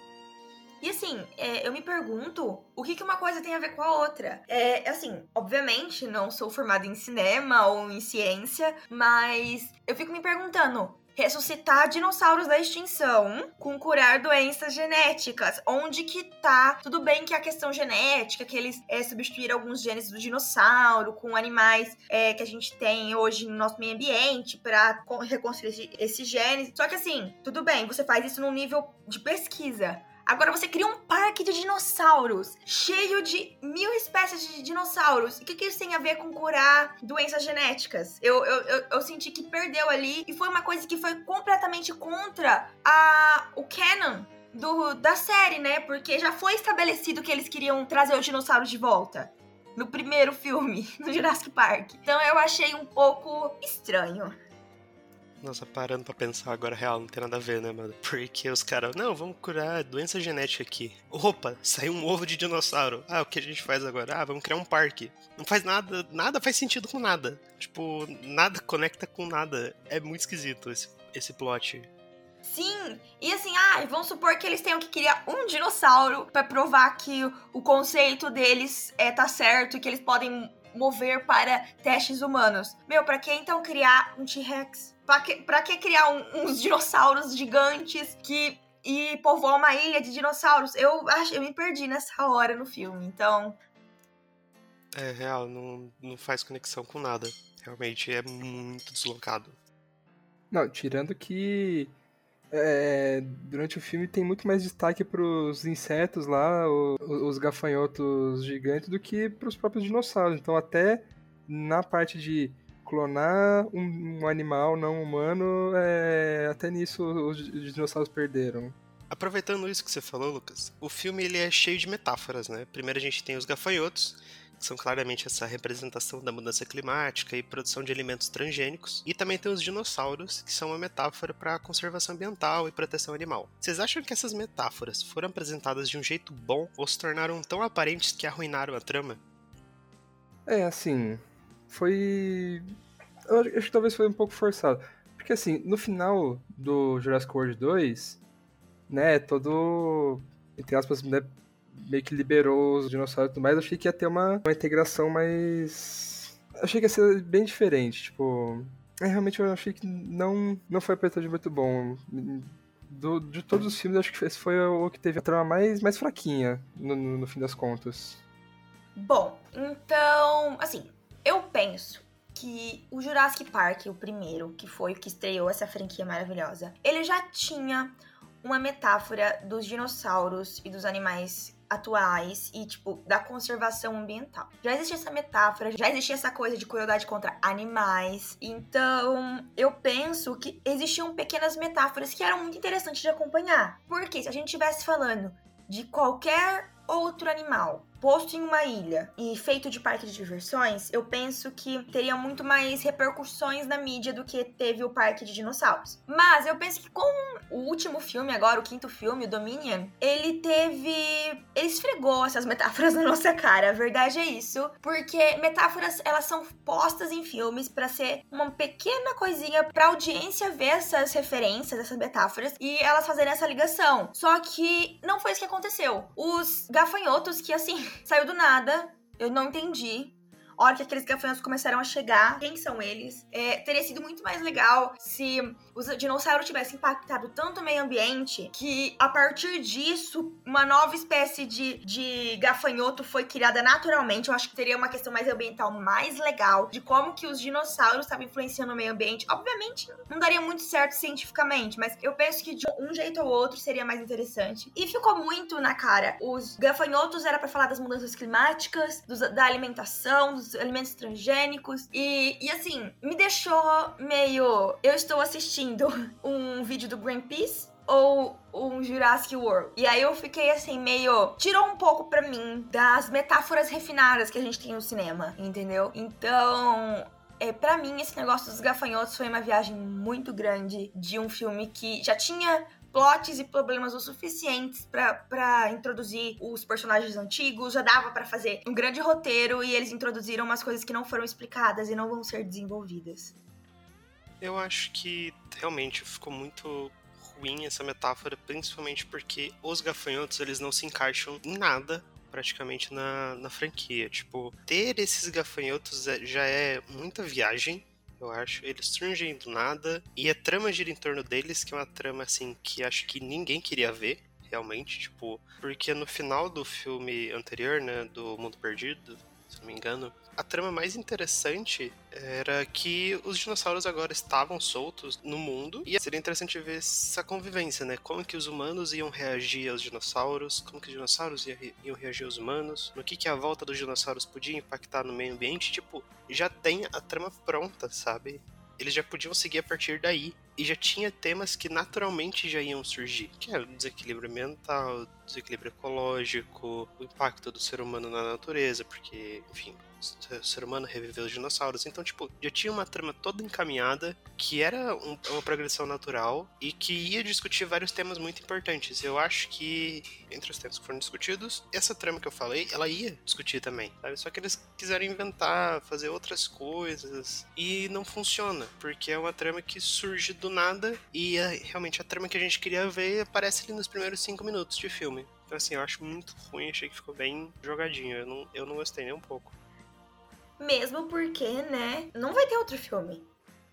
E assim, é, eu me pergunto o que, que uma coisa tem a ver com a outra. É assim, obviamente não sou formada em cinema ou em ciência, mas eu fico me perguntando: ressuscitar dinossauros da extinção com curar doenças genéticas. Onde que tá? Tudo bem que a questão genética, que eles é, substituíram alguns genes do dinossauro com animais é, que a gente tem hoje no nosso meio ambiente para reconstruir esses genes. Só que assim, tudo bem, você faz isso num nível de pesquisa. Agora você cria um parque de dinossauros, cheio de mil espécies de dinossauros. O que, que isso tem a ver com curar doenças genéticas? Eu, eu, eu, eu, senti que perdeu ali e foi uma coisa que foi completamente contra a, o canon do, da série, né? Porque já foi estabelecido que eles queriam trazer os dinossauros de volta. No primeiro filme, no Jurassic Park. Então eu achei um pouco estranho. Nossa, parando pra pensar agora, real, não tem nada a ver, né, mano? Porque os caras, não, vamos curar doença genética aqui. Opa, saiu um ovo de dinossauro. Ah, o que a gente faz agora? Ah, vamos criar um parque. Não faz nada, nada faz sentido com nada. Tipo, nada conecta com nada. É muito esquisito esse, esse plot. Sim, e assim, ah, vamos supor que eles tenham que criar um dinossauro pra provar que o conceito deles é tá certo e que eles podem mover para testes humanos. Meu, pra que então criar um T-Rex? Pra que, pra que criar um- uns dinossauros gigantes que e povoar uma ilha de dinossauros? Eu acho, eu me perdi nessa hora no filme. Então, É real, não, não faz conexão com nada. Realmente é muito deslocado. Não, tirando que é, durante o filme tem muito mais destaque pros insetos lá, o- os gafanhotos gigantes, do que pros próprios dinossauros. Então até na parte de clonar um, um animal não humano, é, até nisso os, os dinossauros perderam. Aproveitando isso que você falou, Lucas, o filme ele é cheio de metáforas, né? Primeiro a gente tem os gafanhotos, que são claramente essa representação da mudança climática e produção de alimentos transgênicos, e também tem os dinossauros, que são uma metáfora para conservação ambiental e proteção animal. Vocês acham que essas metáforas foram apresentadas de um jeito bom ou se tornaram tão aparentes que arruinaram a trama? É, assim, foi. Eu acho que talvez foi um pouco forçado. Porque, assim, no final do Jurassic World 2, né, todo. Entre aspas, né, meio que liberou os dinossauros e tudo mais, achei que ia ter uma, uma integração mais. Achei que ia ser bem diferente, tipo. É, realmente eu achei que não, não foi apresentado de muito bom. Do, de todos os filmes, acho que esse foi o que teve a trama mais, mais fraquinha, no, no, no fim das contas. Bom, então, assim, eu penso que o Jurassic Park, o primeiro, que foi o que estreou essa franquia maravilhosa, ele já tinha uma metáfora dos dinossauros e dos animais atuais e, tipo, da conservação ambiental. Já existia essa metáfora, já existia essa coisa de crueldade contra animais. Então, eu penso que existiam pequenas metáforas que eram muito interessantes de acompanhar. Porque se a gente estivesse falando de qualquer outro animal posto em uma ilha e feito de parque de diversões, eu penso que teria muito mais repercussões na mídia do que teve o parque de dinossauros. Mas eu penso que com o último filme, agora o quinto filme, o Dominion, ele teve. Ele esfregou essas metáforas na nossa cara. A verdade é isso. Porque metáforas, elas são postas em filmes para ser uma pequena coisinha pra audiência ver essas referências, essas metáforas, e elas fazerem essa ligação. Só que não foi isso que aconteceu. Os gafanhotos que, assim, saiu do nada, eu não entendi. A hora que aqueles gafanhotos começaram a chegar, quem são eles? É, teria sido muito mais legal se os dinossauros tivessem impactado tanto o meio ambiente que, a partir disso, uma nova espécie de, de gafanhoto foi criada naturalmente. Eu acho que teria uma questão mais ambiental mais legal de como que os dinossauros estavam influenciando o meio ambiente. Obviamente, não daria muito certo cientificamente, mas eu penso que de um jeito ou outro seria mais interessante. E ficou muito na cara. Os gafanhotos era para falar das mudanças climáticas, dos- da alimentação, dos alimentos transgênicos. E, e assim, me deixou meio. Eu estou assistindo um vídeo do Greenpeace ou um Jurassic World. E aí eu fiquei assim, meio. Tirou um pouco pra mim das metáforas refinadas que a gente tem no cinema, entendeu? Então. É, para mim, esse negócio dos gafanhotos foi uma viagem muito grande de um filme que já tinha plots e problemas o suficientes pra introduzir os personagens antigos, já dava pra fazer um grande roteiro e eles introduziram umas coisas que não foram explicadas e não vão ser desenvolvidas. Eu acho que realmente ficou muito ruim essa metáfora, principalmente porque os gafanhotos eles não se encaixam em nada praticamente na, na franquia. Tipo, ter esses gafanhotos é- já é muita viagem, eu acho. Eles surgem do nada e a trama gira em torno deles, que é uma trama assim que acho que ninguém queria ver. Realmente, tipo, porque no final do filme anterior, né, do Mundo Perdido, se não me engano, a trama mais interessante era que os dinossauros agora estavam soltos no mundo e seria interessante ver essa convivência, né? Como que os humanos iam reagir aos dinossauros, como que os dinossauros ia- iam reagir aos humanos, no que que a volta dos dinossauros podia impactar no meio ambiente, tipo, já tem a trama pronta, sabe? Eles já podiam seguir a partir daí. E já tinha temas que naturalmente já iam surgir. Que é o desequilíbrio ambiental, desequilíbrio ecológico, o impacto do ser humano na natureza, porque, enfim, ser humano reviveu os dinossauros. Então, tipo, já tinha uma trama toda encaminhada, que era um, uma progressão natural e que ia discutir vários temas muito importantes. Eu acho que, entre os temas que foram discutidos, essa trama que eu falei, ela ia discutir também, sabe? Só que eles quiseram inventar, fazer outras coisas e não funciona, porque é uma trama que surge do nada e é, realmente a trama que a gente queria ver aparece ali nos primeiros cinco minutos de filme. Então, assim, eu acho muito ruim, achei que ficou bem jogadinho. Eu não, eu não gostei nem um pouco. Mesmo porque, né, não vai ter outro filme.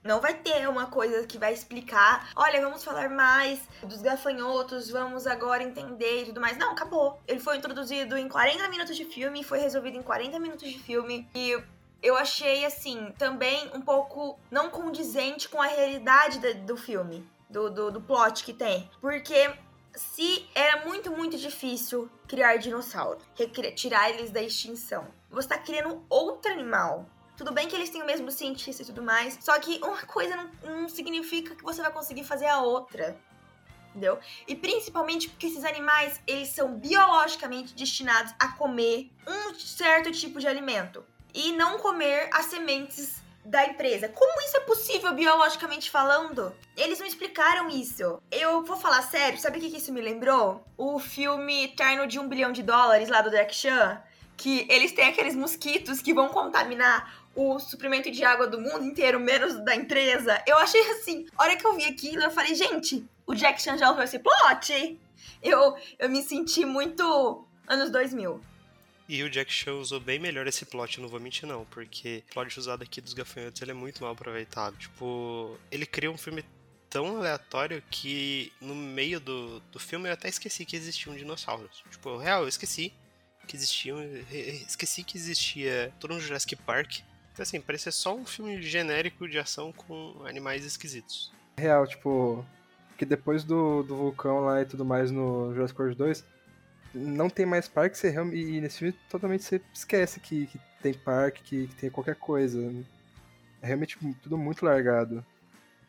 Não vai ter uma coisa que vai explicar, olha, vamos falar mais dos gafanhotos, vamos agora entender e tudo mais. Não, acabou. Ele foi introduzido em 40 minutos de filme, foi resolvido em 40 minutos de filme. E eu achei, assim, também um pouco não condizente com a realidade do filme, do, do, do plot que tem. Porque se era muito, muito difícil criar dinossauros, tirar eles da extinção, você tá criando outro animal. Tudo bem que eles têm o mesmo cientista e tudo mais, só que uma coisa não, não significa que você vai conseguir fazer a outra. Entendeu? E principalmente porque esses animais, eles são biologicamente destinados a comer um certo tipo de alimento e não comer as sementes da empresa. Como isso é possível biologicamente falando? Eles não explicaram isso. Eu vou falar sério, sabe o que isso me lembrou? O filme Terno de um bilhão de dólares lá do Jack Chan, que eles têm aqueles mosquitos que vão contaminar o suprimento de água do mundo inteiro, menos da empresa. Eu achei assim, a hora que eu vi aquilo, eu falei, gente, o Jack Chan já usou esse plot? Eu, eu me senti muito anos 2000. E o Jack Chan usou bem melhor esse plot, não vou mentir não, porque o plot usado aqui dos gafanhotos ele é muito mal aproveitado. Tipo, ele cria um filme tão aleatório que no meio do, do filme eu até esqueci que existiam dinossauros. Tipo, real, eu esqueci que existiam, esqueci que existia todo um Jurassic Park. Então assim, parecia só um filme genérico de ação com animais esquisitos. Real, tipo, que depois do, do vulcão lá e tudo mais no Jurassic World 2, não tem mais parque, você e nesse filme totalmente você esquece que, que tem parque, que, que, tem qualquer coisa. É realmente tudo muito largado.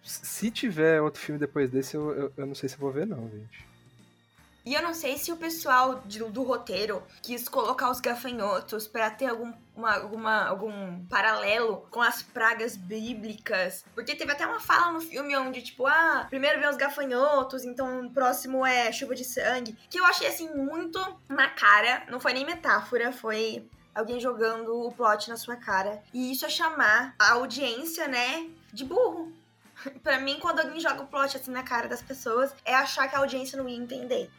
Se tiver outro filme depois desse, eu, eu, eu não sei se vou ver não, gente. E eu não sei se o pessoal de, do roteiro quis colocar os gafanhotos para ter algum, uma, alguma, algum paralelo com as pragas bíblicas. Porque teve até uma fala no filme onde, tipo, ah, primeiro vem os gafanhotos, então o próximo é chuva de sangue. Que eu achei, assim, muito na cara. Não foi nem metáfora, foi alguém jogando o plot na sua cara. E isso é chamar a audiência, né, de burro. para mim, quando alguém joga o plot assim na cara das pessoas, é achar que a audiência não ia entender.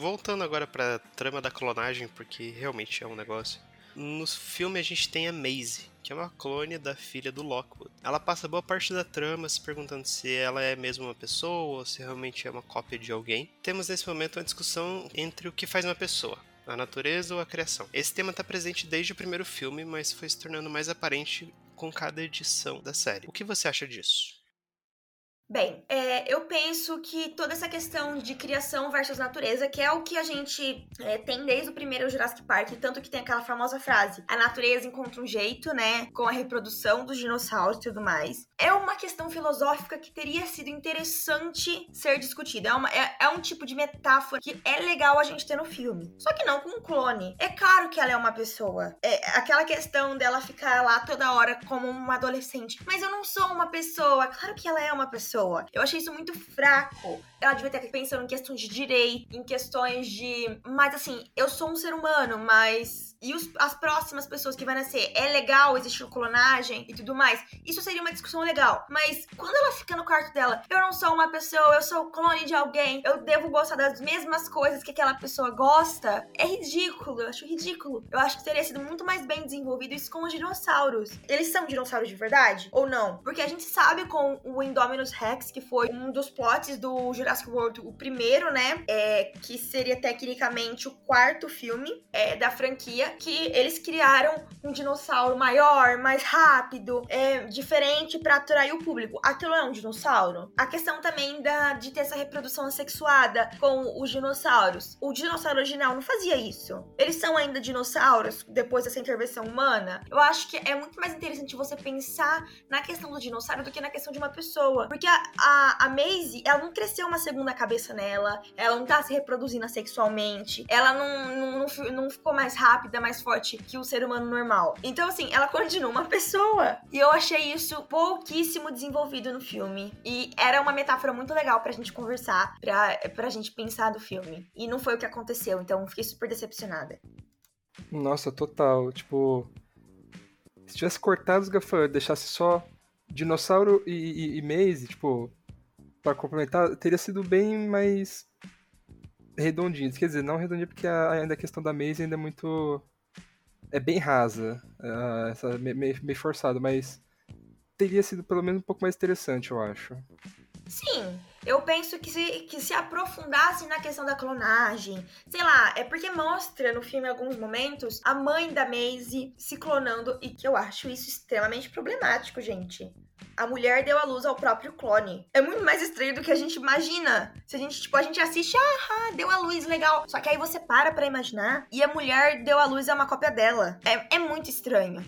Voltando agora pra trama da clonagem, porque realmente é um negócio. No filme a gente tem a Maisie, que é uma clone da filha do Lockwood. Ela passa boa parte da trama se perguntando se ela é mesmo uma pessoa ou se realmente é uma cópia de alguém. Temos nesse momento uma discussão entre o que faz uma pessoa. A natureza ou a criação. Esse tema está presente desde o primeiro filme, mas foi se tornando mais aparente com cada edição da série. O que você acha disso? Bem, é, eu penso que toda essa questão de criação versus natureza, que é o que a gente é, tem desde o primeiro Jurassic Park, tanto que tem aquela famosa frase: a natureza encontra um jeito, né, com a reprodução dos dinossauros e tudo mais. É uma questão filosófica que teria sido interessante ser discutida. É, uma, é, é um tipo de metáfora que é legal a gente ter no filme. Só que não com um clone. É claro que ela é uma pessoa. É aquela questão dela ficar lá toda hora como uma adolescente. Mas eu não sou uma pessoa. Claro que ela é uma pessoa pessoa. Eu achei isso muito fraco. Ela devia ter pensando em questões de direito, em questões de. Mas assim, eu sou um ser humano, mas e os, as próximas pessoas que vai nascer, é legal existir clonagem e tudo mais, isso seria uma discussão legal. Mas quando ela fica no quarto dela, eu não sou uma pessoa, eu sou clone de alguém, eu devo gostar das mesmas coisas que aquela pessoa gosta, é ridículo, eu acho ridículo. Eu acho que teria sido muito mais bem desenvolvido isso com os dinossauros. Eles são dinossauros de verdade? Ou não? Porque a gente sabe com o Indominus Rex, que foi um dos plots do Jurassic World, o primeiro, né? É, que seria tecnicamente o quarto filme é, da franquia que eles criaram um dinossauro maior, mais rápido, é, diferente para atrair o público. Aquilo é um dinossauro? A questão também da, de ter essa reprodução assexuada com os dinossauros. O dinossauro original não fazia isso. Eles são ainda dinossauros depois dessa intervenção humana. Eu acho que é muito mais interessante você pensar na questão do dinossauro do que na questão de uma pessoa. Porque a, a, a Maisie, ela não cresceu uma segunda cabeça nela, ela não tá se reproduzindo sexualmente, ela não, não, não, não ficou mais rápida, mais forte que o ser humano normal. Então, assim, ela continua uma pessoa. E eu achei isso pouquíssimo desenvolvido no filme. E era uma metáfora muito legal pra gente conversar, pra, pra gente pensar do filme. E não foi o que aconteceu, então fiquei super decepcionada. Nossa, total. Tipo, se tivesse cortado os gafanhotos, deixasse só dinossauro e, e, e Maisie, tipo, pra complementar, teria sido bem mais redondinho. Quer dizer, não redondinho porque ainda a questão da Maisie ainda é muito. É bem rasa, ah, essa, me- meio, meio forçado, mas teria sido pelo menos um pouco mais interessante, eu acho. Sim, eu penso que se, que se aprofundasse na questão da clonagem, sei lá, é porque mostra no filme em alguns momentos a mãe da Maisie se clonando e que eu acho isso extremamente problemático, gente. A mulher deu à luz ao próprio clone. É muito mais estranho do que a gente imagina. Se a gente, tipo, a gente assiste, ah, deu à luz, legal. Só que aí você para pra imaginar e a mulher deu à luz a uma cópia dela. É, é muito estranho.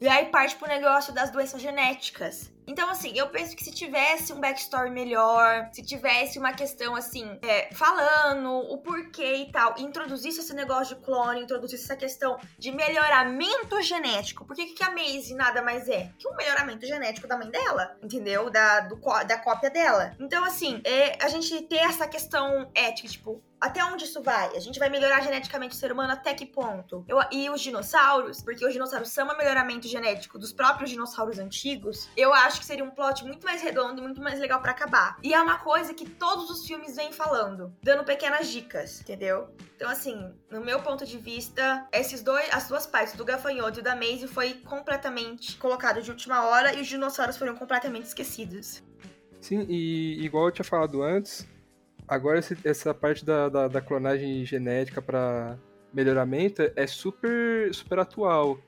E aí parte pro negócio das doenças genéticas. Então, assim, eu penso que se tivesse um backstory melhor, se tivesse uma questão, assim, é, falando o porquê e tal, introduzisse esse negócio de clone, introduzisse essa questão de melhoramento genético. Porque que, a Maisie nada mais é? Que um melhoramento genético da mãe dela, entendeu? Da, do, da cópia dela. Então, assim, é, a gente ter essa questão ética, tipo, até onde isso vai? A gente vai melhorar geneticamente o ser humano até que ponto? Eu- e os dinossauros, porque os dinossauros são um melhoramento genético dos próprios dinossauros antigos, eu acho que seria um plot muito mais redondo e muito mais legal pra acabar. E é uma coisa que todos os filmes vêm falando, dando pequenas dicas, entendeu? Então, assim, no meu ponto de vista, esses dois, as duas partes, do gafanhoto e da Maisie, foi completamente colocado de última hora e os dinossauros foram completamente esquecidos. Sim, e igual eu tinha falado antes, agora esse- essa parte da, da, da clonagem genética para melhoramento é super, super atual.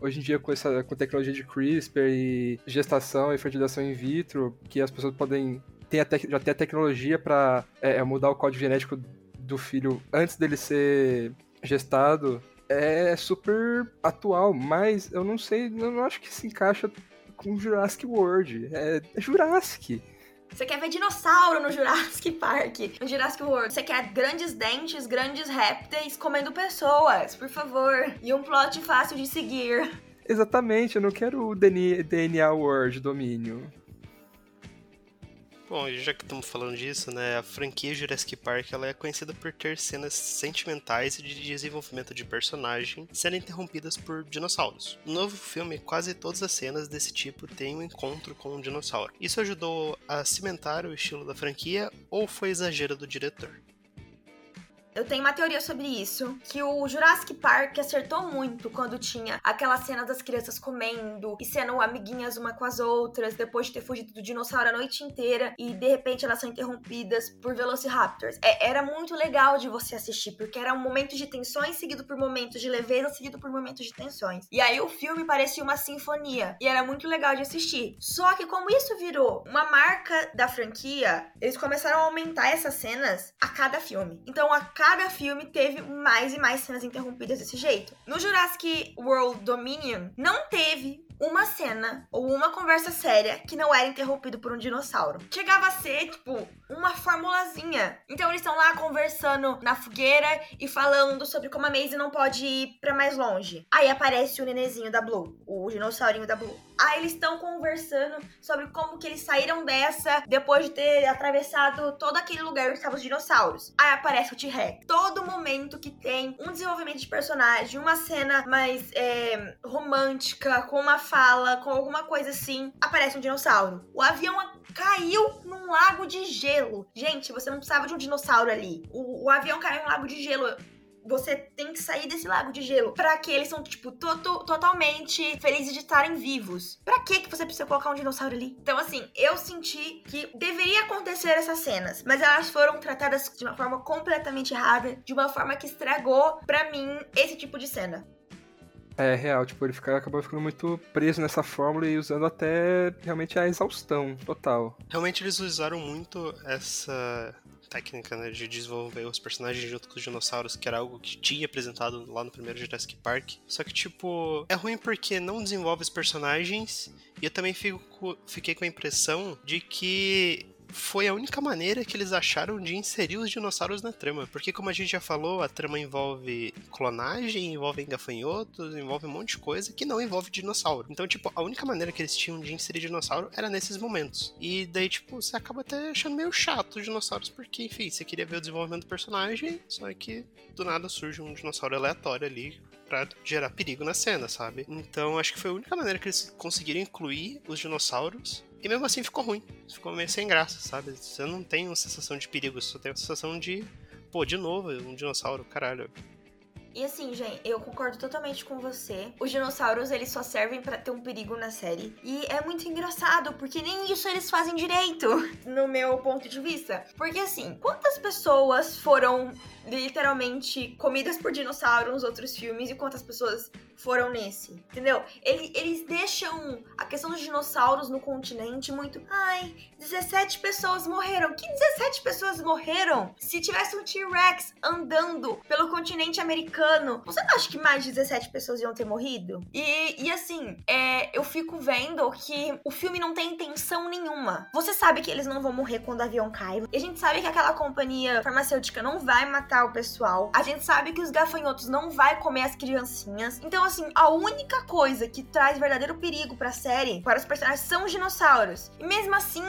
Hoje em dia, com, essa, com tecnologia de CRISPR e gestação e fertilização in vitro, que as pessoas podem. Tem a tec- já tem a tecnologia para mudar o código genético do filho antes dele ser gestado. É super atual, mas eu não sei, eu não acho que se encaixa com Jurassic World. É, é Jurassic. Você quer ver dinossauro no Jurassic Park, no Jurassic World. Você quer grandes dentes, grandes répteis comendo pessoas, por favor. E um plot fácil de seguir. Exatamente, eu não quero o DNA, World domínio. Bom, já que estamos falando disso, né, a franquia Jurassic Park ela é conhecida por ter cenas sentimentais e de desenvolvimento de personagem sendo interrompidas por dinossauros. No novo filme, quase todas as cenas desse tipo têm um encontro com um dinossauro. Isso ajudou a cimentar o estilo da franquia ou foi exagero do diretor? Eu tenho uma teoria sobre isso, que o Jurassic Park acertou muito quando tinha aquela cena das crianças comendo e sendo amiguinhas uma com as outras, depois de ter fugido do dinossauro a noite inteira e de repente elas são interrompidas por Velociraptors. É, era muito legal de você assistir, porque era um momento de tensões seguido por momentos de leveza, seguido por momentos de tensões. E aí o filme parecia uma sinfonia e era muito legal de assistir. Só que como isso virou uma marca da franquia, eles começaram a aumentar essas cenas a cada filme. Então a cada filme teve mais e mais cenas interrompidas desse jeito. No Jurassic World Dominion, não teve uma cena ou uma conversa séria que não era interrompido por um dinossauro. Chegava a ser, tipo, uma formulazinha. Então eles estão lá conversando na fogueira e falando sobre como a Maisie não pode ir pra mais longe. Aí aparece o nenezinho da Blue, o dinossaurinho da Blue. Aí eles estão conversando sobre como que eles saíram dessa depois de ter atravessado todo aquele lugar onde estavam os dinossauros. Aí aparece o T-Rex. Todo momento que tem um desenvolvimento de personagem, uma cena mais é, romântica, com uma fala, com alguma coisa assim, aparece um dinossauro. O avião caiu num lago de gelo. Gente, você não precisava de um dinossauro ali. O, o avião caiu num lago de gelo você tem que sair desse lago de gelo. Pra que eles são, tipo, to to totalmente felizes de estarem vivos. Pra que que você precisa colocar um dinossauro ali? Então, assim, eu senti que deveria acontecer essas cenas, mas elas foram tratadas de uma forma completamente errada, de uma forma que estragou, pra mim, esse tipo de cena. É real, tipo, ele fica, acabou ficando muito preso nessa fórmula e usando até realmente a exaustão total. Realmente eles usaram muito essa técnica né, de desenvolver os personagens junto com os dinossauros, que era algo que tinha apresentado lá no primeiro Jurassic Park. Só que, tipo, é ruim porque não desenvolve os personagens e eu também fico, fiquei com a impressão de que foi a única maneira que eles acharam de inserir os dinossauros na trama. Porque, como a gente já falou, a trama envolve clonagem, envolve gafanhotos, envolve um monte de coisa que não envolve dinossauro. Então, tipo, a única maneira que eles tinham de inserir dinossauro era nesses momentos. E daí, tipo, você acaba até achando meio chato os dinossauros, porque, enfim, você queria ver o desenvolvimento do personagem, só que do nada surge um dinossauro aleatório ali pra gerar perigo na cena, sabe? Então acho que foi a única maneira que eles conseguiram incluir os dinossauros. E mesmo assim ficou ruim. Ficou meio sem graça, sabe? Você não tem uma sensação de perigo, você só tem uma sensação de. Pô, de novo, um dinossauro, caralho. E assim, gente, eu concordo totalmente com você. Os dinossauros, eles só servem para ter um perigo na série. E é muito engraçado, porque nem isso eles fazem direito, no meu ponto de vista. Porque assim, quantas pessoas foram literalmente comidas por dinossauros nos outros filmes e quantas pessoas foram nesse, entendeu? Eles, eles deixam a questão dos dinossauros no continente muito. Ai, 17 pessoas morreram. Que 17 pessoas morreram? Se tivesse um T-Rex andando pelo continente americano, você não acha que mais de 17 pessoas iam ter morrido? E, e assim, é, eu fico vendo que o filme não tem intenção nenhuma. Você sabe que eles não vão morrer quando o avião cai. E a gente sabe que aquela companhia farmacêutica não vai matar o pessoal. A gente sabe que os gafanhotos não vai comer as criancinhas. Então, assim, a única coisa que traz verdadeiro perigo pra série, para os personagens, são os dinossauros. E mesmo assim,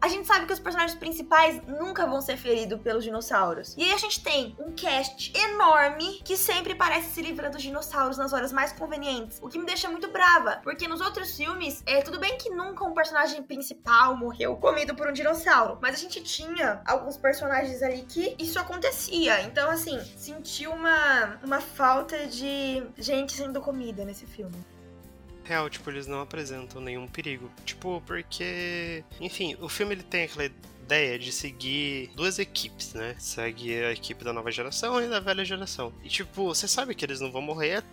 a gente sabe que os personagens principais nunca vão ser feridos pelos dinossauros. E aí a gente tem um cast enorme que sempre parece se livrando dos dinossauros nas horas mais convenientes. O que me deixa muito brava, porque nos outros filmes, é tudo bem que nunca um personagem principal morreu comido por um dinossauro, mas a gente tinha alguns personagens ali que isso acontecia. Então, assim, senti uma, uma falta de gente sendo comida nesse filme real, tipo, eles não apresentam nenhum perigo. Tipo, porque, enfim, o filme ele tem aquela ideia de seguir duas equipes, né? Segue a equipe da nova geração e da velha geração. E tipo, você sabe que eles não vão morrer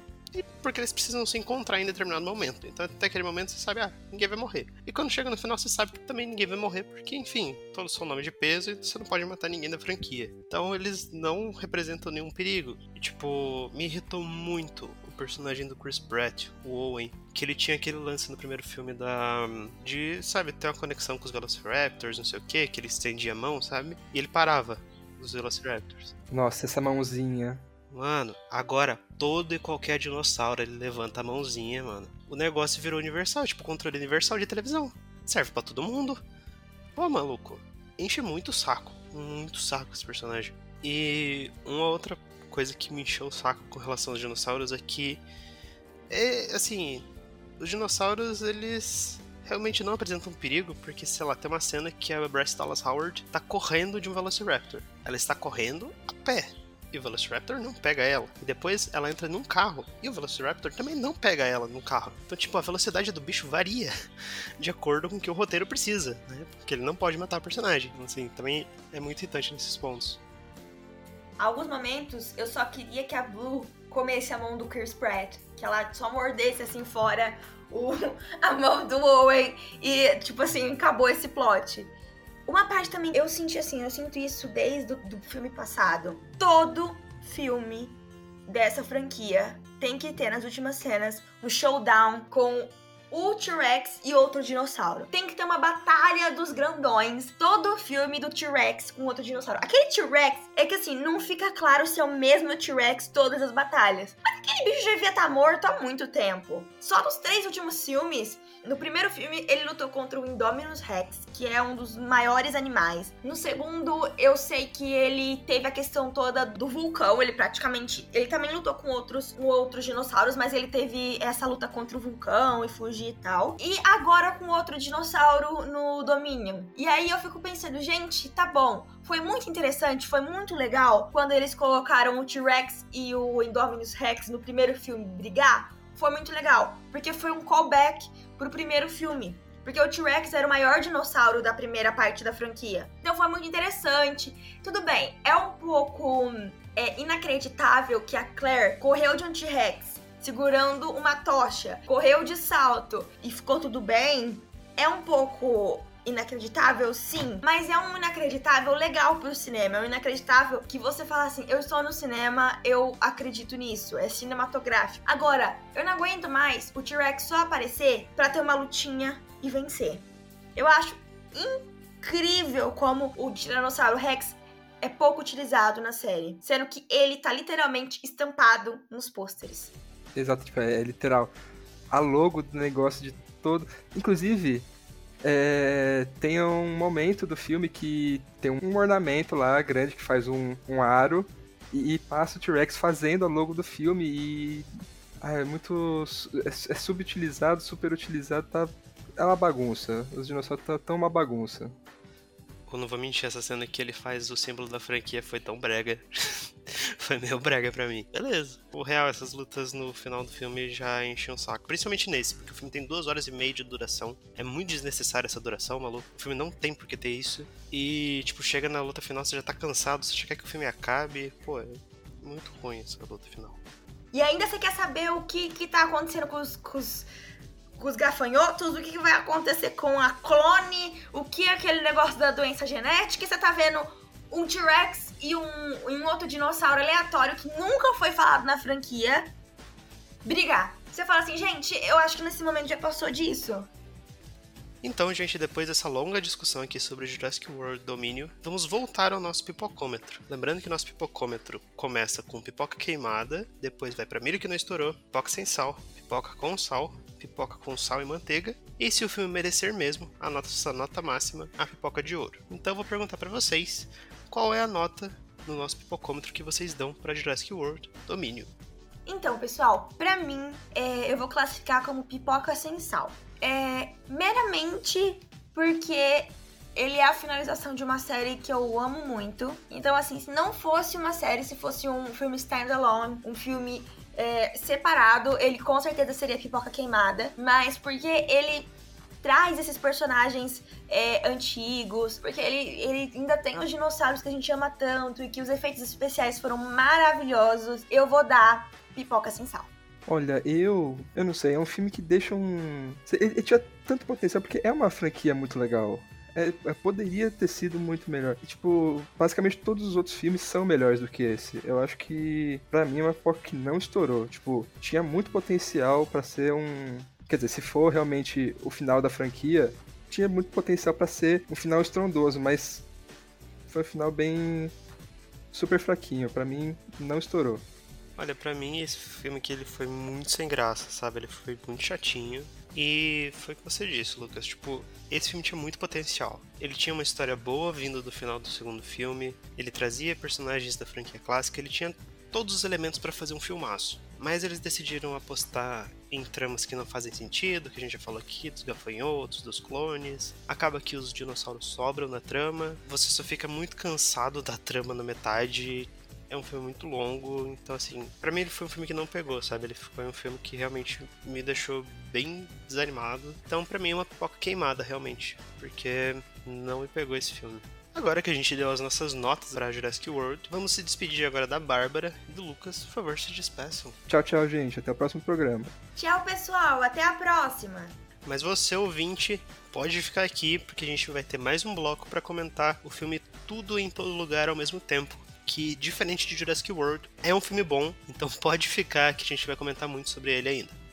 porque eles precisam se encontrar em determinado momento. Então, até aquele momento você sabe, ah, ninguém vai morrer. E quando chega no final, você sabe que também ninguém vai morrer, porque, enfim, todos são nome de peso e você não pode matar ninguém da franquia. Então, eles não representam nenhum perigo. E, tipo, me irritou muito personagem do Chris Pratt, o Owen, que ele tinha aquele lance no primeiro filme da. de, sabe, ter uma conexão com os Velociraptors, não sei o que, que ele estendia a mão, sabe? E ele parava os Velociraptors. Nossa, essa mãozinha. Mano, agora todo e qualquer dinossauro ele levanta a mãozinha, mano. O negócio virou universal, tipo controle universal de televisão. Serve para todo mundo. Pô, maluco, enche muito o saco. Muito saco esse personagem. E uma outra coisa que me encheu o saco com relação aos dinossauros é que. É, assim. Os dinossauros, eles realmente não apresentam perigo, porque, sei lá, tem uma cena que a Bryce Dallas Howard tá correndo de um Velociraptor. Ela está correndo a pé. E o Velociraptor não pega ela. E depois ela entra num carro. E o Velociraptor também não pega ela no carro. Então, tipo, a velocidade do bicho varia de acordo com o que o roteiro precisa, né? Porque ele não pode matar o personagem. Assim, também é muito irritante nesses pontos alguns momentos eu só queria que a Blue comesse a mão do Chris Pratt, que ela só mordesse assim fora o, a mão do Owen e tipo assim, acabou esse plot. Uma parte também eu senti assim, eu sinto isso desde o do filme passado. Todo filme dessa franquia tem que ter nas últimas cenas um showdown com o T-Rex e outro dinossauro. Tem que ter uma batalha dos grandões. Todo filme do T-Rex com outro dinossauro. Aquele T-Rex é que assim, não fica claro se é o mesmo T-Rex todas as batalhas. Mas aquele bicho já devia estar tá morto há muito tempo. Só nos três últimos filmes no primeiro filme, ele lutou contra o Indominus Rex, que é um dos maiores animais. No segundo, eu sei que ele teve a questão toda do vulcão. Ele praticamente. Ele também lutou com outros, com outros dinossauros, mas ele teve essa luta contra o vulcão e fugir e tal. E agora com outro dinossauro no Dominion. E aí eu fico pensando, gente, tá bom. Foi muito interessante, foi muito legal quando eles colocaram o T-Rex e o Indominus Rex no primeiro filme brigar foi muito legal, porque foi um callback pro primeiro filme. Porque o T-Rex era o maior dinossauro da primeira parte da franquia. Então foi muito interessante. Tudo bem, é um pouco é, inacreditável que a Claire correu de um T-Rex, segurando uma tocha, correu de salto e ficou tudo bem, é um pouco inacreditável, sim, mas é um inacreditável legal pro cinema. É um inacreditável que você fala assim: eu estou no cinema, eu acredito nisso, é cinematográfico. Agora, eu não aguento mais o T-Rex só aparecer pra ter uma lutinha e vencer. Eu acho incrível como o Tiranossauro Rex é pouco utilizado na série, sendo que ele tá literalmente estampado nos pôsteres. Exato, tipo, é, é literal. A logo do negócio de todo. Inclusive, é, tem um momento do filme que tem um ornamento lá grande que faz um, um aro e, e passa o T-Rex fazendo a logo do filme e. Ah, é muito. É, é subutilizado, super utilizado, tá. É uma bagunça. Os dinossauros estão tá, uma bagunça. Eu não vou mentir, essa cena que ele faz o símbolo da franquia foi tão brega. foi meio brega pra mim. Beleza. O real, essas lutas no final do filme já enchiam um saco. Principalmente nesse, porque o filme tem duas horas e meia de duração. É muito desnecessária essa duração, maluco. O filme não tem por que ter isso. E, tipo, chega na luta final, você já tá cansado, você já quer que o filme acabe. Pô, é muito ruim essa luta final. E ainda você quer saber o que, que tá acontecendo com os, com os com os gafanhotos, o que, que vai acontecer com a clone, o que é aquele negócio da doença genética, e você tá vendo um T-Rex e um, um outro dinossauro aleatório que nunca foi falado na franquia brigar. Você fala assim, gente, eu acho que nesse momento já passou disso. Então, gente, depois dessa longa discussão aqui sobre Jurassic World Domínio, vamos voltar ao nosso pipocômetro. Lembrando que nosso pipocômetro começa com pipoca queimada, depois vai para milho que não estourou, pipoca sem sal, pipoca com sal, pipoca com sal e manteiga. E se o filme merecer mesmo, a nossa nota máxima, a pipoca de ouro. Então vou perguntar para vocês, qual é a nota no nosso pipocômetro que vocês dão para Jurassic World Domínio? Então, pessoal, para mim, é, eu vou classificar como pipoca sem sal. É meramente porque ele é a finalização de uma série que eu amo muito. Então, assim, se não fosse uma série, se fosse um filme standalone, um filme é, separado, ele com certeza seria pipoca queimada. Mas porque ele traz esses personagens é, antigos, porque ele, ele ainda tem os dinossauros que a gente ama tanto e que os efeitos especiais foram maravilhosos, eu vou dar pipoca sem sal. Olha, eu. Eu não sei, é um filme que deixa um. Ele, ele tinha tanto potencial, porque é uma franquia muito legal. É, é, poderia ter sido muito melhor. E, tipo, basicamente todos os outros filmes são melhores do que esse. Eu acho que, para mim, é uma época que não estourou. Tipo, tinha muito potencial para ser um. Quer dizer, se for realmente o final da franquia, tinha muito potencial para ser um final estrondoso, mas foi um final bem super fraquinho. para mim, não estourou. Olha, para mim esse filme aqui ele foi muito sem graça, sabe? Ele foi muito chatinho. E foi o que você disse, Lucas. Tipo, esse filme tinha muito potencial. Ele tinha uma história boa vindo do final do segundo filme. Ele trazia personagens da franquia clássica. Ele tinha todos os elementos para fazer um filmaço. Mas eles decidiram apostar em tramas que não fazem sentido, que a gente já falou aqui, dos gafanhotos, dos clones. Acaba que os dinossauros sobram na trama. Você só fica muito cansado da trama na metade é um filme muito longo, então assim, para mim ele foi um filme que não pegou, sabe? Ele foi um filme que realmente me deixou bem desanimado. Então para mim é uma pipoca queimada realmente, porque não me pegou esse filme. Agora que a gente deu as nossas notas para Jurassic World, vamos se despedir agora da Bárbara e do Lucas. Por favor, se despeçam. Tchau, tchau, gente. Até o próximo programa. Tchau, pessoal. Até a próxima. Mas você, ouvinte, pode ficar aqui porque a gente vai ter mais um bloco para comentar o filme Tudo em Todo Lugar ao mesmo tempo, que, diferente de Jurassic World, é um filme bom, então pode ficar que a gente vai comentar muito sobre ele ainda.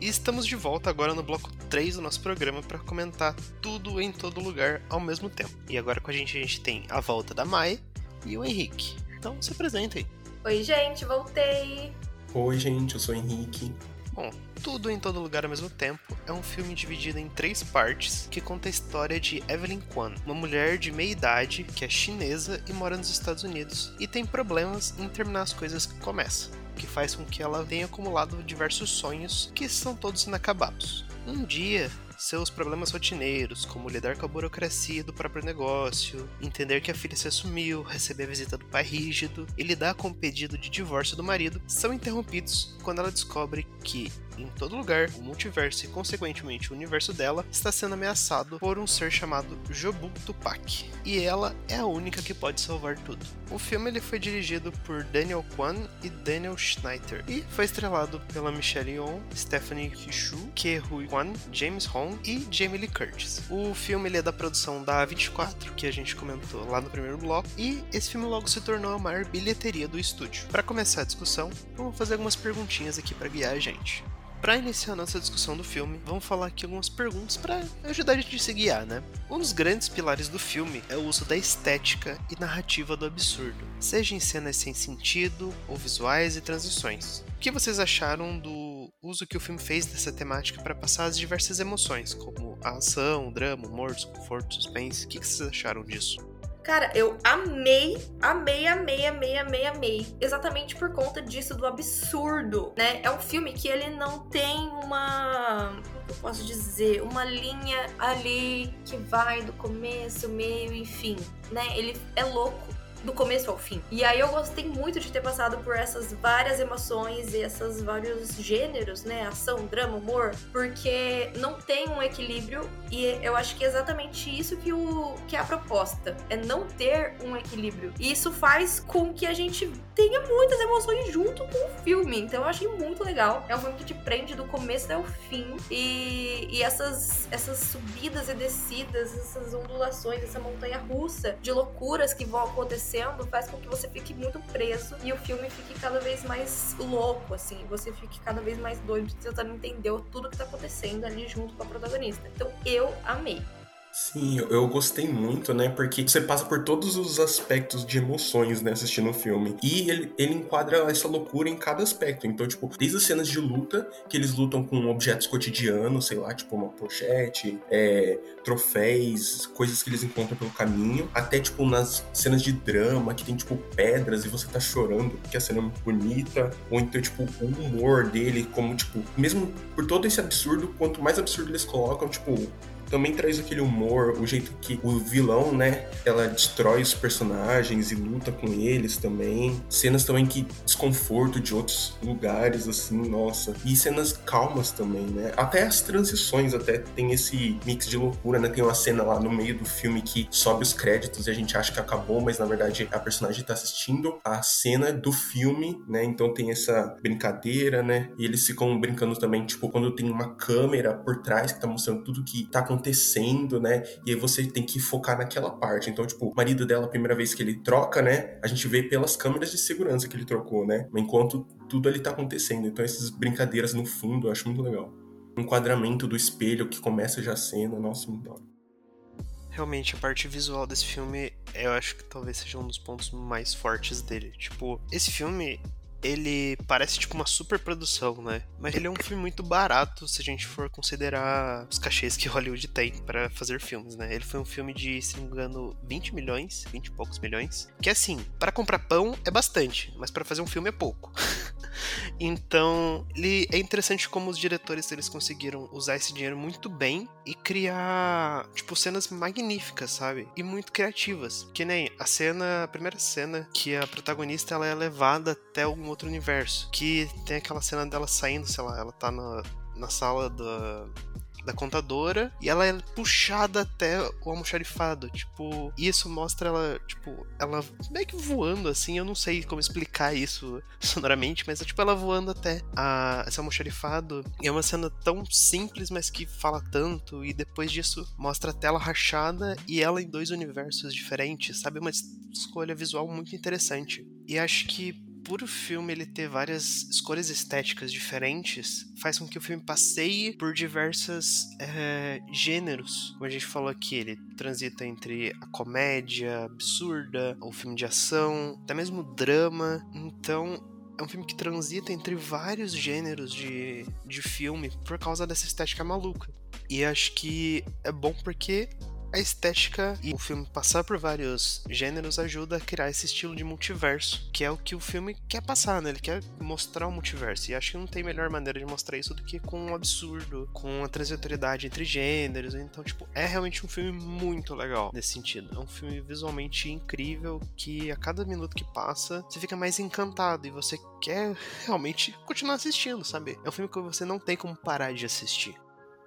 E estamos de volta agora no bloco 3 do nosso programa para comentar tudo em todo lugar ao mesmo tempo. E agora com a gente a gente tem a volta da Mai e o Henrique. Então se apresentem. Oi, gente, voltei. Oi, gente, eu sou o Henrique. Bom, Tudo em Todo Lugar ao mesmo tempo é um filme dividido em três partes que conta a história de Evelyn Kwan, uma mulher de meia idade que é chinesa e mora nos Estados Unidos e tem problemas em terminar as coisas que começa, o que faz com que ela tenha acumulado diversos sonhos que são todos inacabados. Um dia, seus problemas rotineiros, como lidar com a burocracia do próprio negócio, entender que a filha se assumiu, receber a visita do pai rígido e lidar com o pedido de divórcio do marido, são interrompidos quando ela descobre que em todo lugar, o multiverso e, consequentemente, o universo dela está sendo ameaçado por um ser chamado Jobu Tupac. E ela é a única que pode salvar tudo. O filme ele foi dirigido por Daniel Kwan e Daniel Schneider e foi estrelado pela Michelle Yeoh, Stephanie Hsu, Ke Hui Kwan, James Hong e Jamie Lee Curtis. O filme ele é da produção da A24, que a gente comentou lá no primeiro bloco, e esse filme logo se tornou a maior bilheteria do estúdio. Para começar a discussão, vamos fazer algumas perguntinhas aqui para guiar a gente. Para iniciar nossa discussão do filme, vamos falar aqui algumas perguntas para ajudar a gente a se guiar, né? Um dos grandes pilares do filme é o uso da estética e narrativa do absurdo, seja em cenas sem sentido ou visuais e transições. O que vocês acharam do uso que o filme fez dessa temática para passar as diversas emoções, como a ação, o drama, o humor, desconforto, suspense? O que vocês acharam disso? Cara, eu amei, amei, amei, amei, amei, amei. Exatamente por conta disso, do absurdo, né? É um filme que ele não tem uma. Como eu posso dizer? Uma linha ali que vai do começo, meio e fim, né? Ele é louco do começo ao fim. E aí eu gostei muito de ter passado por essas várias emoções e esses vários gêneros, né? Ação, drama, humor, porque não tem um equilíbrio e eu acho que é exatamente isso que, o, que é a proposta, é não ter um equilíbrio. E isso faz com que a gente tenha muitas emoções junto com o filme. Então eu achei muito legal. É um filme que te prende do começo até o fim. E, e essas, essas subidas e descidas, essas ondulações, essa montanha russa de loucuras que vão acontecendo faz com que você fique muito preso e o filme fique cada vez mais louco, assim. Você fique cada vez mais doido tentando entender tudo que tá acontecendo ali junto com a protagonista. Então eu amei. Sim, eu gostei muito, né? Porque você passa por todos os aspectos de emoções, né? Assistindo o filme. E ele, ele enquadra essa loucura em cada aspecto. Então, tipo, desde as cenas de luta, que eles lutam com objetos cotidianos, sei lá, tipo uma pochete, é, troféus, coisas que eles encontram pelo caminho, até, tipo, nas cenas de drama, que tem, tipo, pedras e você tá chorando porque a cena é muito bonita. Ou então, tipo, o humor dele, como, tipo, mesmo por todo esse absurdo, quanto mais absurdo eles colocam, tipo, também traz aquele humor, o jeito que o vilão, né, ela destrói os personagens e luta com eles também. Cenas também que desconforto de outros lugares, assim, nossa. E cenas calmas também, né? Até as transições até tem esse mix de loucura, né? Tem uma cena lá no meio do filme que sobe os créditos e a gente acha que acabou, mas na verdade a personagem tá assistindo a cena do filme, né? Então tem essa brincadeira, né? E eles ficam brincando também, tipo, quando tem uma câmera por trás que tá mostrando tudo que tá acontecendo acontecendo, né? E aí você tem que focar naquela parte. Então, tipo, o marido dela, a primeira vez que ele troca, né? A gente vê pelas câmeras de segurança que ele trocou, né? Enquanto tudo ali tá acontecendo. Então, essas brincadeiras no fundo, eu acho muito legal. O enquadramento do espelho que começa já a cena, nossa, muito da Realmente, a parte visual desse filme, eu acho que talvez seja um dos pontos mais fortes dele. Tipo, esse filme, ele parece tipo uma super produção, né? Mas ele é um filme muito barato se a gente for considerar os cachês que Hollywood tem para fazer filmes, né? Ele foi um filme de, se não me engano, 20 milhões, 20 e poucos milhões. Que assim, para comprar pão é bastante, mas para fazer um filme é pouco. então, ele é interessante como os diretores eles conseguiram usar esse dinheiro muito bem e criar, tipo, cenas magníficas, sabe? E muito criativas. Que nem a cena, a primeira cena que a protagonista ela é levada até algum outro universo, que tem aquela cena dela saindo, sei lá, ela tá na, na sala da, da contadora e ela é puxada até o almoxarifado. Tipo, isso mostra ela, tipo, ela meio que voando assim. Eu não sei como explicar isso sonoramente, mas é tipo ela voando até a, esse almoxarifado. E é uma cena tão simples, mas que fala tanto. E depois disso mostra a tela rachada e ela em dois universos diferentes, sabe? Uma escolha visual muito interessante. E acho que por o filme ele ter várias escolhas estéticas diferentes, faz com que o filme passeie por diversos é, gêneros. Como a gente falou aqui, ele transita entre a comédia absurda, o filme de ação, até mesmo drama. Então, é um filme que transita entre vários gêneros de, de filme por causa dessa estética maluca. E acho que é bom porque a estética e o filme passar por vários gêneros ajuda a criar esse estilo de multiverso, que é o que o filme quer passar, né? Ele quer mostrar o multiverso. E acho que não tem melhor maneira de mostrar isso do que com um absurdo, com a transitoriedade entre gêneros. Então, tipo, é realmente um filme muito legal nesse sentido. É um filme visualmente incrível que a cada minuto que passa você fica mais encantado e você quer realmente continuar assistindo, sabe? É um filme que você não tem como parar de assistir.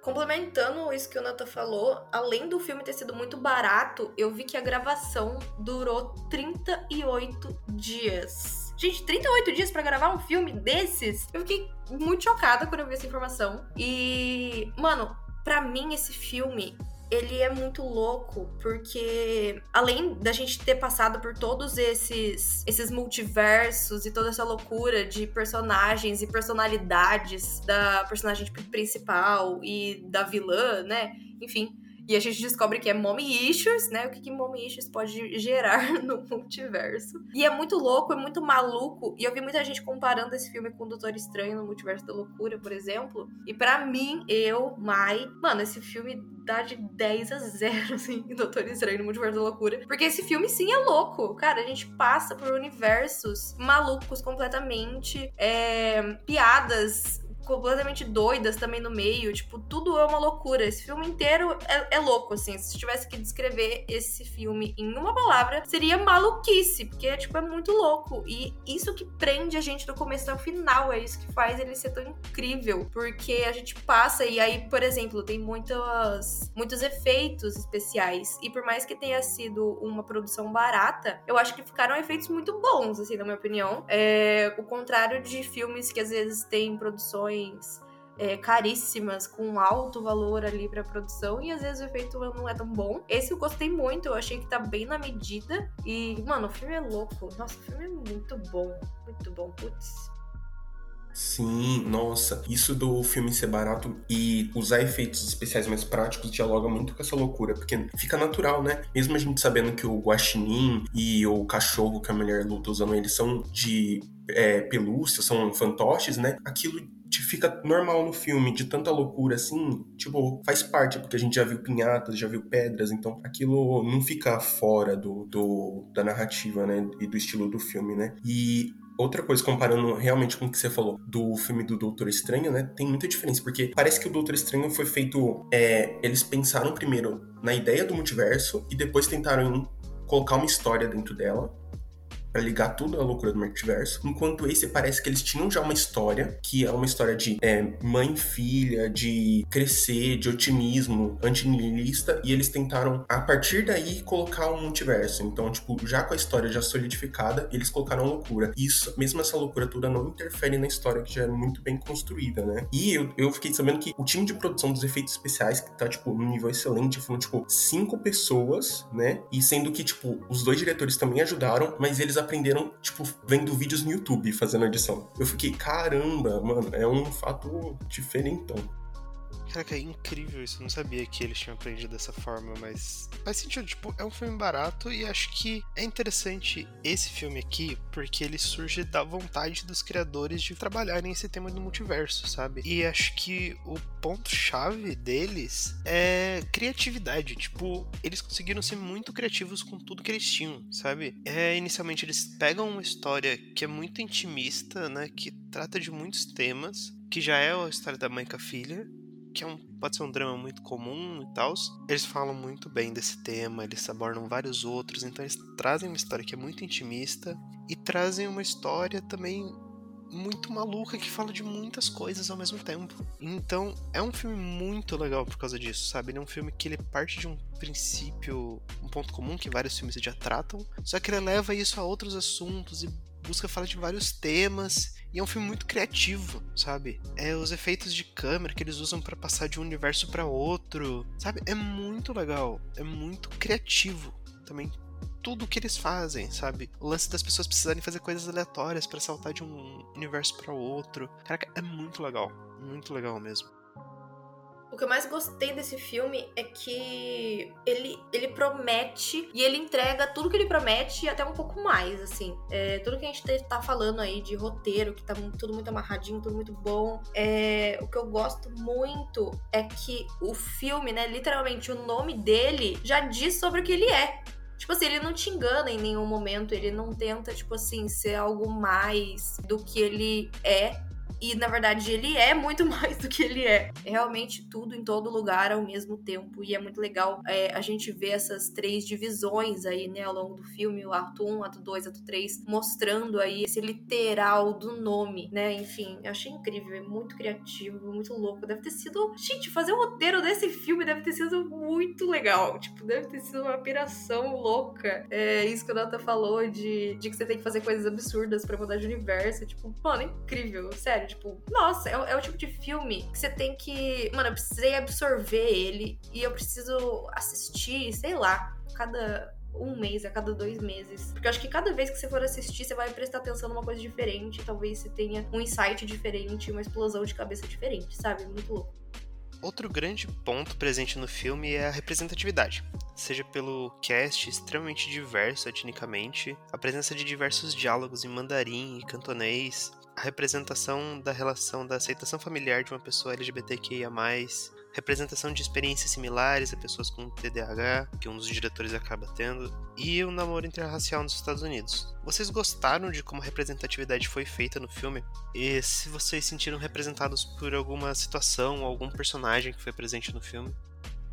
Complementando isso que o Nata falou, além do filme ter sido muito barato, eu vi que a gravação durou 38 dias. Gente, 38 dias para gravar um filme desses? Eu fiquei muito chocada quando eu vi essa informação. E, mano, para mim esse filme ele é muito louco, porque além da gente ter passado por todos esses, esses multiversos e toda essa loucura de personagens e personalidades da personagem principal e da vilã, né? Enfim, e a gente descobre que é mommy issues, né? O que, que mommy issues pode gerar no multiverso. E é muito louco, é muito maluco. E eu vi muita gente comparando esse filme com o Doutor Estranho no Multiverso da Loucura, por exemplo. E para mim, eu, Mai, mano, esse filme dá de 10 a 0, assim, Doutor Estranho no Multiverso da Loucura. Porque esse filme, sim, é louco. Cara, a gente passa por universos malucos completamente. É, piadas completamente doidas também no meio. Tipo, tudo é uma loucura. Esse filme inteiro é, é, louco, assim. Se tivesse que descrever esse filme em uma palavra, seria maluquice, porque, tipo, é muito louco. E isso que prende a gente do começo ao final, é isso que faz ele ser tão incrível. Porque a gente passa e aí, por exemplo, tem muitas, muitos efeitos especiais. E por mais que tenha sido uma produção barata, eu acho que ficaram efeitos muito bons, assim, na minha opinião. É, o contrário de filmes que às vezes têm produções é, caríssimas, com alto valor ali pra produção, e às vezes o efeito não é tão bom. Esse eu gostei muito, eu achei que tá bem na medida. E, mano, o filme é louco. Nossa, o filme é muito bom. Muito bom, putz. Sim, nossa, isso do filme ser barato e usar efeitos especiais mais práticos dialoga muito com essa loucura, porque fica natural, né? Mesmo a gente sabendo que o guaxinim e o cachorro que a mulher luta usando eles são de é, pelúcia, são fantoches, né? Aquilo fica normal no filme, de tanta loucura assim, tipo, faz parte, porque a gente já viu pinhatas, já viu pedras, então aquilo não fica fora do, do da narrativa, né, e do estilo do filme, né. E outra coisa, comparando realmente com o que você falou do filme do Doutor Estranho, né? Tem muita diferença, porque parece que o Doutor Estranho foi feito. É, eles pensaram primeiro na ideia do multiverso e depois tentaram colocar uma história dentro dela para ligar tudo à loucura do multiverso. Enquanto esse parece que eles tinham já uma história, que é uma história de é, mãe filha, de crescer, de otimismo, antinihilista, e eles tentaram, a partir daí, colocar um multiverso. Então, tipo, já com a história já solidificada, eles colocaram loucura. Isso, mesmo essa loucura toda, não interfere na história que já é muito bem construída, né? E eu, eu fiquei sabendo que o time de produção dos efeitos especiais, que tá, tipo, num nível excelente, foram, tipo, cinco pessoas, né? E sendo que, tipo, os dois diretores também ajudaram, mas eles aprenderam, tipo, vendo vídeos no YouTube fazendo edição. Eu fiquei, caramba, mano, é um fato diferentão. Caraca, é incrível isso. Eu não sabia que eles tinham aprendido dessa forma, mas faz sentido. Tipo, é um filme barato e acho que é interessante esse filme aqui porque ele surge da vontade dos criadores de trabalharem esse tema do multiverso, sabe? E acho que o ponto-chave deles é criatividade. Tipo, eles conseguiram ser muito criativos com tudo que eles tinham, sabe? É, inicialmente eles pegam uma história que é muito intimista, né? Que trata de muitos temas, que já é a história da mãe com a filha, que é um, pode ser um drama muito comum e tal. Eles falam muito bem desse tema, eles abordam vários outros, então eles trazem uma história que é muito intimista e trazem uma história também muito maluca que fala de muitas coisas ao mesmo tempo. Então, é um filme muito legal por causa disso, sabe? Ele é um filme que ele parte de um princípio, um ponto comum que vários filmes já tratam, só que ele leva isso a outros assuntos e busca falar de vários temas e é um filme muito criativo, sabe? É os efeitos de câmera que eles usam para passar de um universo para outro, sabe? É muito legal, é muito criativo também tudo que eles fazem, sabe? O lance das pessoas precisarem fazer coisas aleatórias para saltar de um universo para outro. Caraca, é muito legal, muito legal mesmo. Que eu mais gostei desse filme é que ele, ele promete e ele entrega tudo que ele promete e até um pouco mais, assim. É, tudo que a gente tá falando aí de roteiro, que tá tudo muito amarradinho, tudo muito bom. É, o que eu gosto muito é que o filme, né, literalmente o nome dele já diz sobre o que ele é. Tipo assim, ele não te engana em nenhum momento, ele não tenta, tipo assim, ser algo mais do que ele é e na verdade ele é muito mais do que ele é. é realmente tudo em todo lugar ao mesmo tempo. E é muito legal é, a gente ver essas três divisões aí, né, ao longo do filme: o ato 1, ato 2, ato 3, mostrando aí esse literal do nome, né? Enfim, eu achei incrível, é muito criativo, muito louco. Deve ter sido. Gente, fazer o roteiro desse filme deve ter sido muito legal. Tipo, deve ter sido uma piração louca. É isso que o Nata falou de, de que você tem que fazer coisas absurdas para mudar de universo. Tipo, mano, incrível, sério Tipo, nossa, é, é, o tipo de filme que você tem que. Mano, eu precisei absorver ele e eu preciso assistir, sei lá, cada um mês, a cada dois meses. Porque eu acho que cada vez que você for assistir, você vai prestar atenção numa coisa diferente. Talvez você tenha um insight diferente, uma explosão de cabeça diferente, sabe? Muito louco. Outro grande ponto presente no filme é a representatividade, seja pelo cast extremamente diverso etnicamente, a presença de diversos diálogos em mandarim e cantonês, a representação da relação da aceitação familiar de uma pessoa LGBTQIA+, representação de experiências similares a pessoas com TDAH, que um dos diretores acaba tendo, e o namoro interracial nos Estados Unidos. Vocês gostaram de como a representatividade foi feita no filme? E se vocês sentiram representados por alguma situação ou algum personagem que foi presente no filme?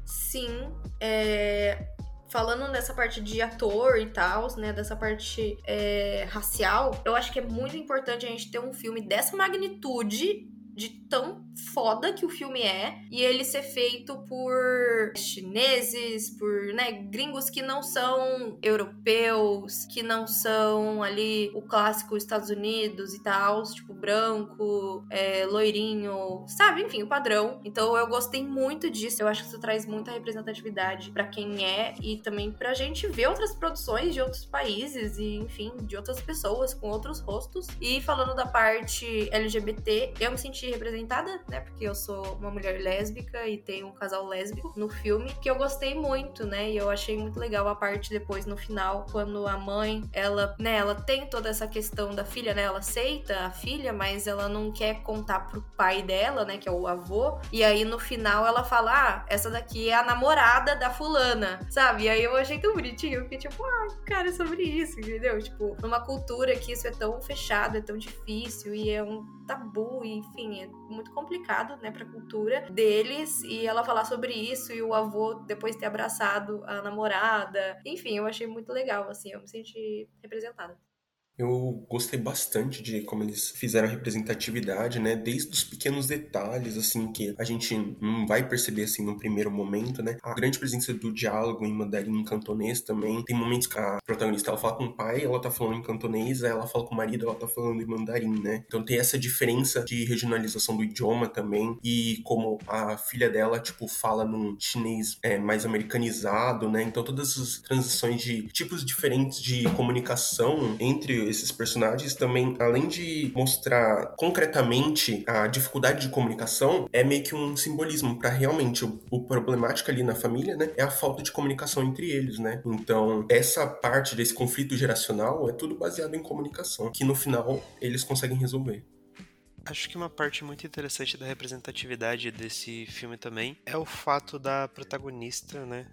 Sim, é falando nessa parte de ator e tal, né, dessa parte é, racial, eu acho que é muito importante a gente ter um filme dessa magnitude de tão foda que o filme é e ele ser feito por chineses, por, né, gringos que não são europeus, que não são ali o clássico Estados Unidos e tal, tipo branco, é, loirinho, sabe? Enfim, o padrão. Então eu gostei muito disso. Eu acho que isso traz muita representatividade para quem é e também pra gente ver outras produções de outros países e, enfim, de outras pessoas com outros rostos. E falando da parte LGBT, eu me senti representada, né? Porque eu sou uma mulher lésbica e tenho um casal lésbico no filme, que eu gostei muito, né? E eu achei muito legal a parte depois no final, quando a mãe, ela, né, ela tem toda essa questão da filha, né? Ela aceita a filha, mas ela não quer contar pro pai dela, né? Que é o avô. E aí no final ela fala: Ah, essa daqui é a namorada da fulana, sabe? E aí eu achei tão bonitinho, porque, tipo, ah, cara, é sobre isso, entendeu? Tipo, numa cultura que isso é tão fechado, é tão difícil e é um tabu, enfim, é muito complicado, né, pra cultura deles, e ela falar sobre isso, e o avô depois ter abraçado a namorada. Enfim, eu achei muito legal, assim, eu me senti representada. Eu gostei bastante de como eles fizeram a representatividade, né? Desde os pequenos detalhes, assim, que a gente não vai perceber, assim, no primeiro momento, né? A grande presença do diálogo em mandarim em cantonês também. Tem momentos que a protagonista, ela fala com o pai, ela tá falando em cantonês, ela fala com o marido, ela tá falando em mandarim, né? Então tem essa diferença de regionalização do idioma também. E como a filha dela, tipo, fala num chinês é, mais americanizado, né? Então todas as transições de tipos diferentes de comunicação entre esses personagens também, além de mostrar concretamente a dificuldade de comunicação, é meio que um simbolismo para realmente o, o problemático ali na família, né, é a falta de comunicação entre eles, né? Então, essa parte desse conflito geracional é tudo baseado em comunicação, que no final eles conseguem resolver. Acho que uma parte muito interessante da representatividade desse filme também é o fato da protagonista, né,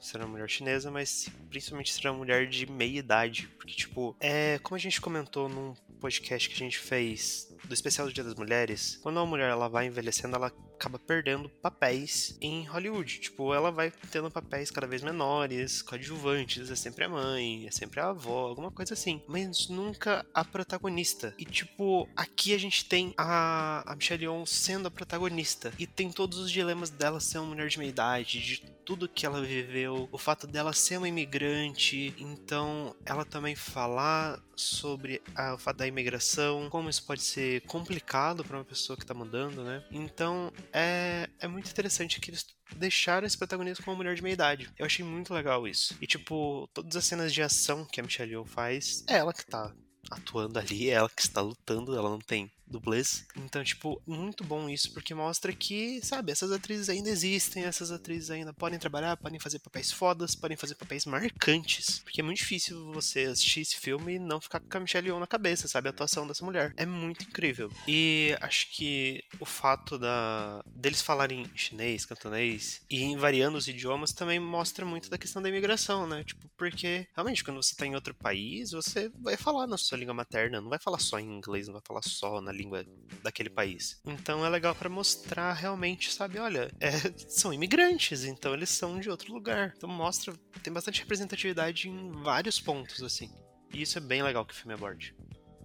ser uma mulher chinesa, mas principalmente ser uma mulher de meia idade. Porque, tipo, é como a gente comentou num podcast que a gente fez do especial do Dia das Mulheres, quando uma mulher ela vai envelhecendo, ela acaba perdendo papéis em Hollywood. Tipo, ela vai tendo papéis cada vez menores, coadjuvantes, é sempre a mãe, é sempre a avó, alguma coisa assim. Mas nunca a protagonista. E, tipo, aqui a gente tem a, a Michelle Yeoh sendo a protagonista. E tem todos os dilemas dela ser uma mulher de meia idade, de tudo que ela viveu, o fato dela ser uma imigrante, então ela também falar sobre a, o fato da imigração, como isso pode ser complicado para uma pessoa que tá mandando, né? Então é, é muito interessante que eles deixaram esse protagonista com uma mulher de meia idade. Eu achei muito legal isso. E, tipo, todas as cenas de ação que a Michelle Yeoh faz, é ela que tá atuando ali, é ela que está lutando, ela não tem dublês. Então, tipo, muito bom isso, porque mostra que, sabe, essas atrizes ainda existem, essas atrizes ainda podem trabalhar, podem fazer papéis fodas, podem fazer papéis marcantes. Porque é muito difícil você assistir esse filme e não ficar com a Michelle Yeoh na cabeça, sabe? A atuação dessa mulher. É muito incrível. E acho que o fato da deles falarem chinês, cantonês e variando os idiomas também mostra muito da questão da imigração, né? Tipo, porque realmente quando você tá em outro país, você vai falar na sua língua materna, não vai falar só em inglês, não vai falar só na língua daquele país. Então é legal para mostrar realmente, sabe, olha, é, são imigrantes, então eles são de outro lugar. Então mostra, tem bastante representatividade em vários pontos, assim. E isso é bem legal que o filme aborde.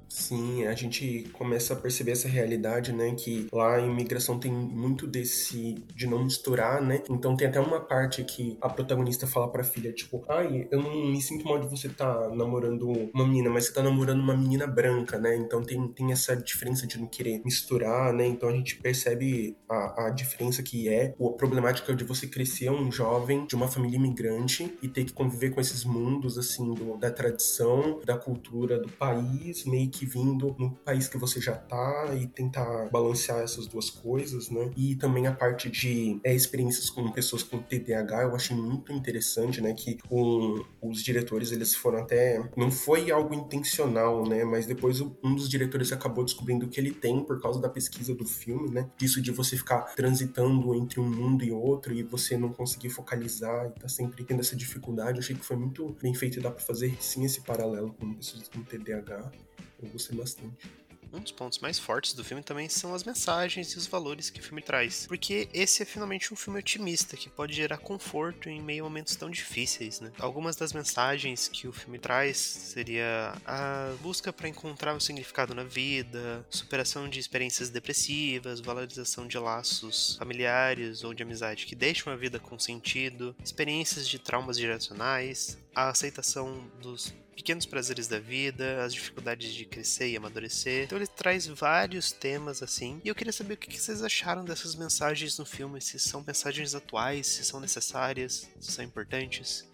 Sim, a gente começa a perceber essa realidade, né? Que lá em imigração tem muito desse de não misturar, né? Então tem até uma parte que a protagonista fala pra filha, tipo, ai, eu não me sinto mal de você tá namorando uma menina, mas você tá namorando uma menina branca, né? Então tem, tem essa diferença de não querer misturar, né? Então a gente percebe a, a diferença que é a problemática de você crescer um jovem de uma família imigrante e ter que conviver com esses mundos, assim, do, da tradição, da cultura do país, meio que vindo no país que você já tá e tentar balancear essas duas coisas, né? E também a parte de é, experiências com pessoas com TDAH, eu achei muito interessante, né? Que um, os diretores, eles foram até... Não foi algo intencional, né? Mas depois um dos diretores acabou descobrindo que ele tem por causa da pesquisa do filme, né? Disso de você ficar transitando entre um mundo e outro e você não conseguir focalizar e tá sempre tendo essa dificuldade. Eu achei que foi muito bem feito e dá pra fazer sim esse paralelo com pessoas com TDAH. Eu gostei bastante. Um dos pontos mais fortes do filme também são as mensagens e os valores que o filme traz. Porque esse é finalmente um filme otimista que pode gerar conforto em meio a momentos tão difíceis, né? Algumas das mensagens que o filme traz seria a busca para encontrar o significado na vida, superação de experiências depressivas, valorização de laços familiares ou de amizade que deixam a vida com sentido, experiências de traumas geracionais, a aceitação dos pequenos prazeres da vida, as dificuldades de crescer e amadurecer. Então ele traz vários temas assim. E eu queria saber o que vocês acharam dessas mensagens no filme, se são mensagens atuais, se são necessárias, se são importantes.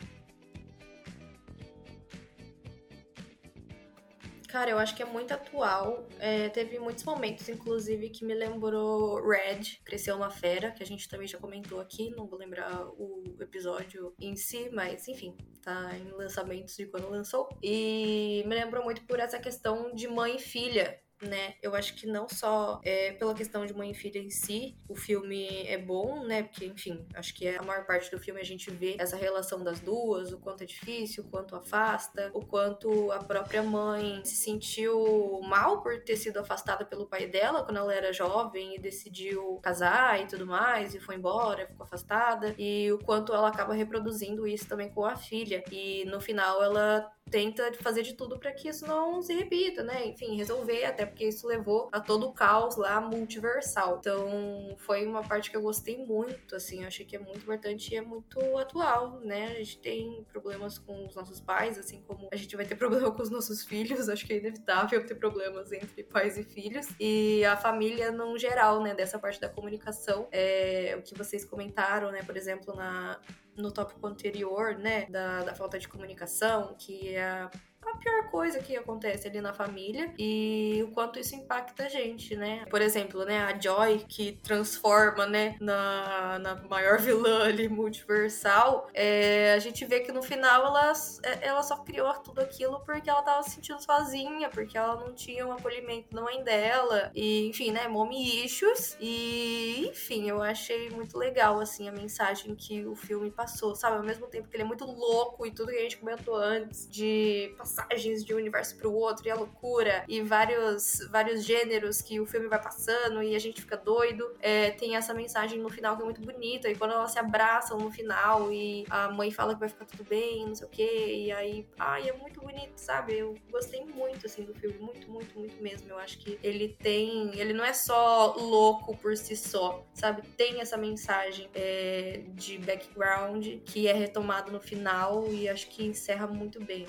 Cara, eu acho que é muito atual. É, teve muitos momentos, inclusive, que me lembrou Red, Cresceu uma Fera, que a gente também já comentou aqui. Não vou lembrar o episódio em si, mas enfim, tá em lançamentos de quando lançou. E me lembrou muito por essa questão de mãe e filha né? Eu acho que não só é, pela questão de mãe e filha em si, o filme é bom, né? Porque, enfim, acho que a maior parte do filme a gente vê essa relação das duas, o quanto é difícil, o quanto afasta, o quanto a própria mãe se sentiu mal por ter sido afastada pelo pai dela quando ela era jovem e decidiu casar e tudo mais, e foi embora, ficou afastada, e o quanto ela acaba reproduzindo isso também com a filha. E no final ela tenta fazer de tudo para que isso não se repita, né? Enfim, resolver, até porque isso levou a todo o caos lá multiversal. Então, foi uma parte que eu gostei muito, assim, eu achei que é muito importante e é muito atual, né? A gente tem problemas com os nossos pais, assim como a gente vai ter problema com os nossos filhos, acho que é inevitável ter problemas entre pais e filhos. E a família, no geral, né, dessa parte da comunicação, é o que vocês comentaram, né, por exemplo, na no tópico anterior, né, da, da falta de comunicação, que é a pior coisa que acontece ali na família e o quanto isso impacta a gente, né? Por exemplo, né, a Joy que transforma, né, na, na maior vilã ali multiversal, é, a gente vê que no final ela, é, ela só criou tudo aquilo porque ela tava se sentindo sozinha, porque ela não tinha um acolhimento da mãe dela e, enfim, né, mommy issues e, enfim, eu achei muito legal, assim, a mensagem que o filme passou, sabe? Ao mesmo tempo que ele é muito louco e tudo que a gente comentou antes de passagens de um universo para o outro e a loucura e vários, vários gêneros que o filme vai passando e a gente fica doido. É, tem essa mensagem no final que é muito bonita e quando elas se abraçam no final e a mãe fala que vai ficar tudo bem, não sei o que, e aí, ai, é muito bonito, sabe? Eu gostei muito, assim, do filme, muito, muito, muito mesmo. Eu acho que ele tem, ele não é só louco por si só, sabe? Tem essa mensagem é, de background que é retomado no final e acho que encerra muito bem.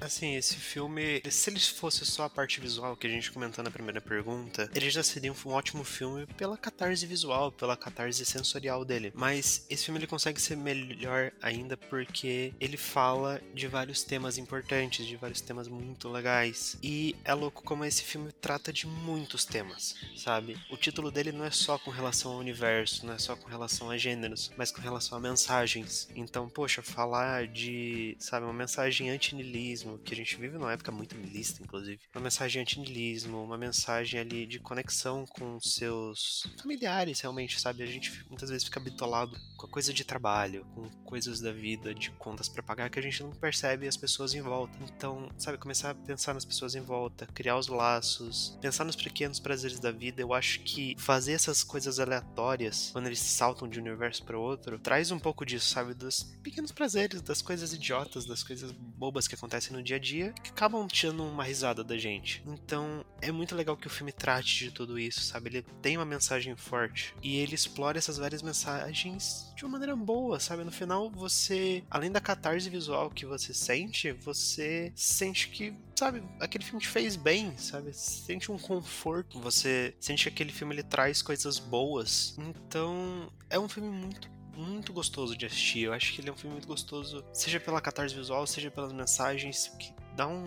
Assim, esse filme, se ele fosse só a parte visual que a gente comentou na primeira pergunta, ele já seria um ótimo filme pela catarse visual, pela catarse sensorial dele. Mas esse filme ele consegue ser melhor ainda porque ele fala de vários temas importantes, de vários temas muito legais. E é louco como esse filme trata de muitos temas, sabe? O título dele não é só com relação ao universo, não é só com relação a gêneros, mas com relação a mensagens. Então, poxa, falar de, sabe, uma mensagem anti-nilismo que a gente vive numa época muito milista, inclusive. Uma mensagem anti-nilismo, uma mensagem ali de conexão com seus familiares, realmente, sabe? A gente muitas vezes fica bitolado com a coisa de trabalho, com coisas da vida, de contas para pagar, que a gente não percebe as pessoas em volta. Então, sabe, começar a pensar nas pessoas em volta, criar os laços, pensar nos pequenos prazeres da vida. Eu acho que fazer essas coisas aleatórias, quando eles saltam de um universo para outro, traz um pouco disso, sabe? Dos pequenos prazeres, das coisas idiotas, das coisas bobas que acontecem no dia a dia, que acabam tirando uma risada da gente. Então, é muito legal que o filme trate de tudo isso, sabe? Ele tem uma mensagem forte e ele explora essas várias mensagens de uma maneira boa, sabe? No final, você, além da catarse visual que você sente, você sente que, sabe, aquele filme te fez bem, sabe? Sente um conforto, você sente que aquele filme ele traz coisas boas. Então, é um filme muito muito gostoso de assistir. Eu acho que ele é um filme muito gostoso, seja pela catarse visual, seja pelas mensagens, que dá um,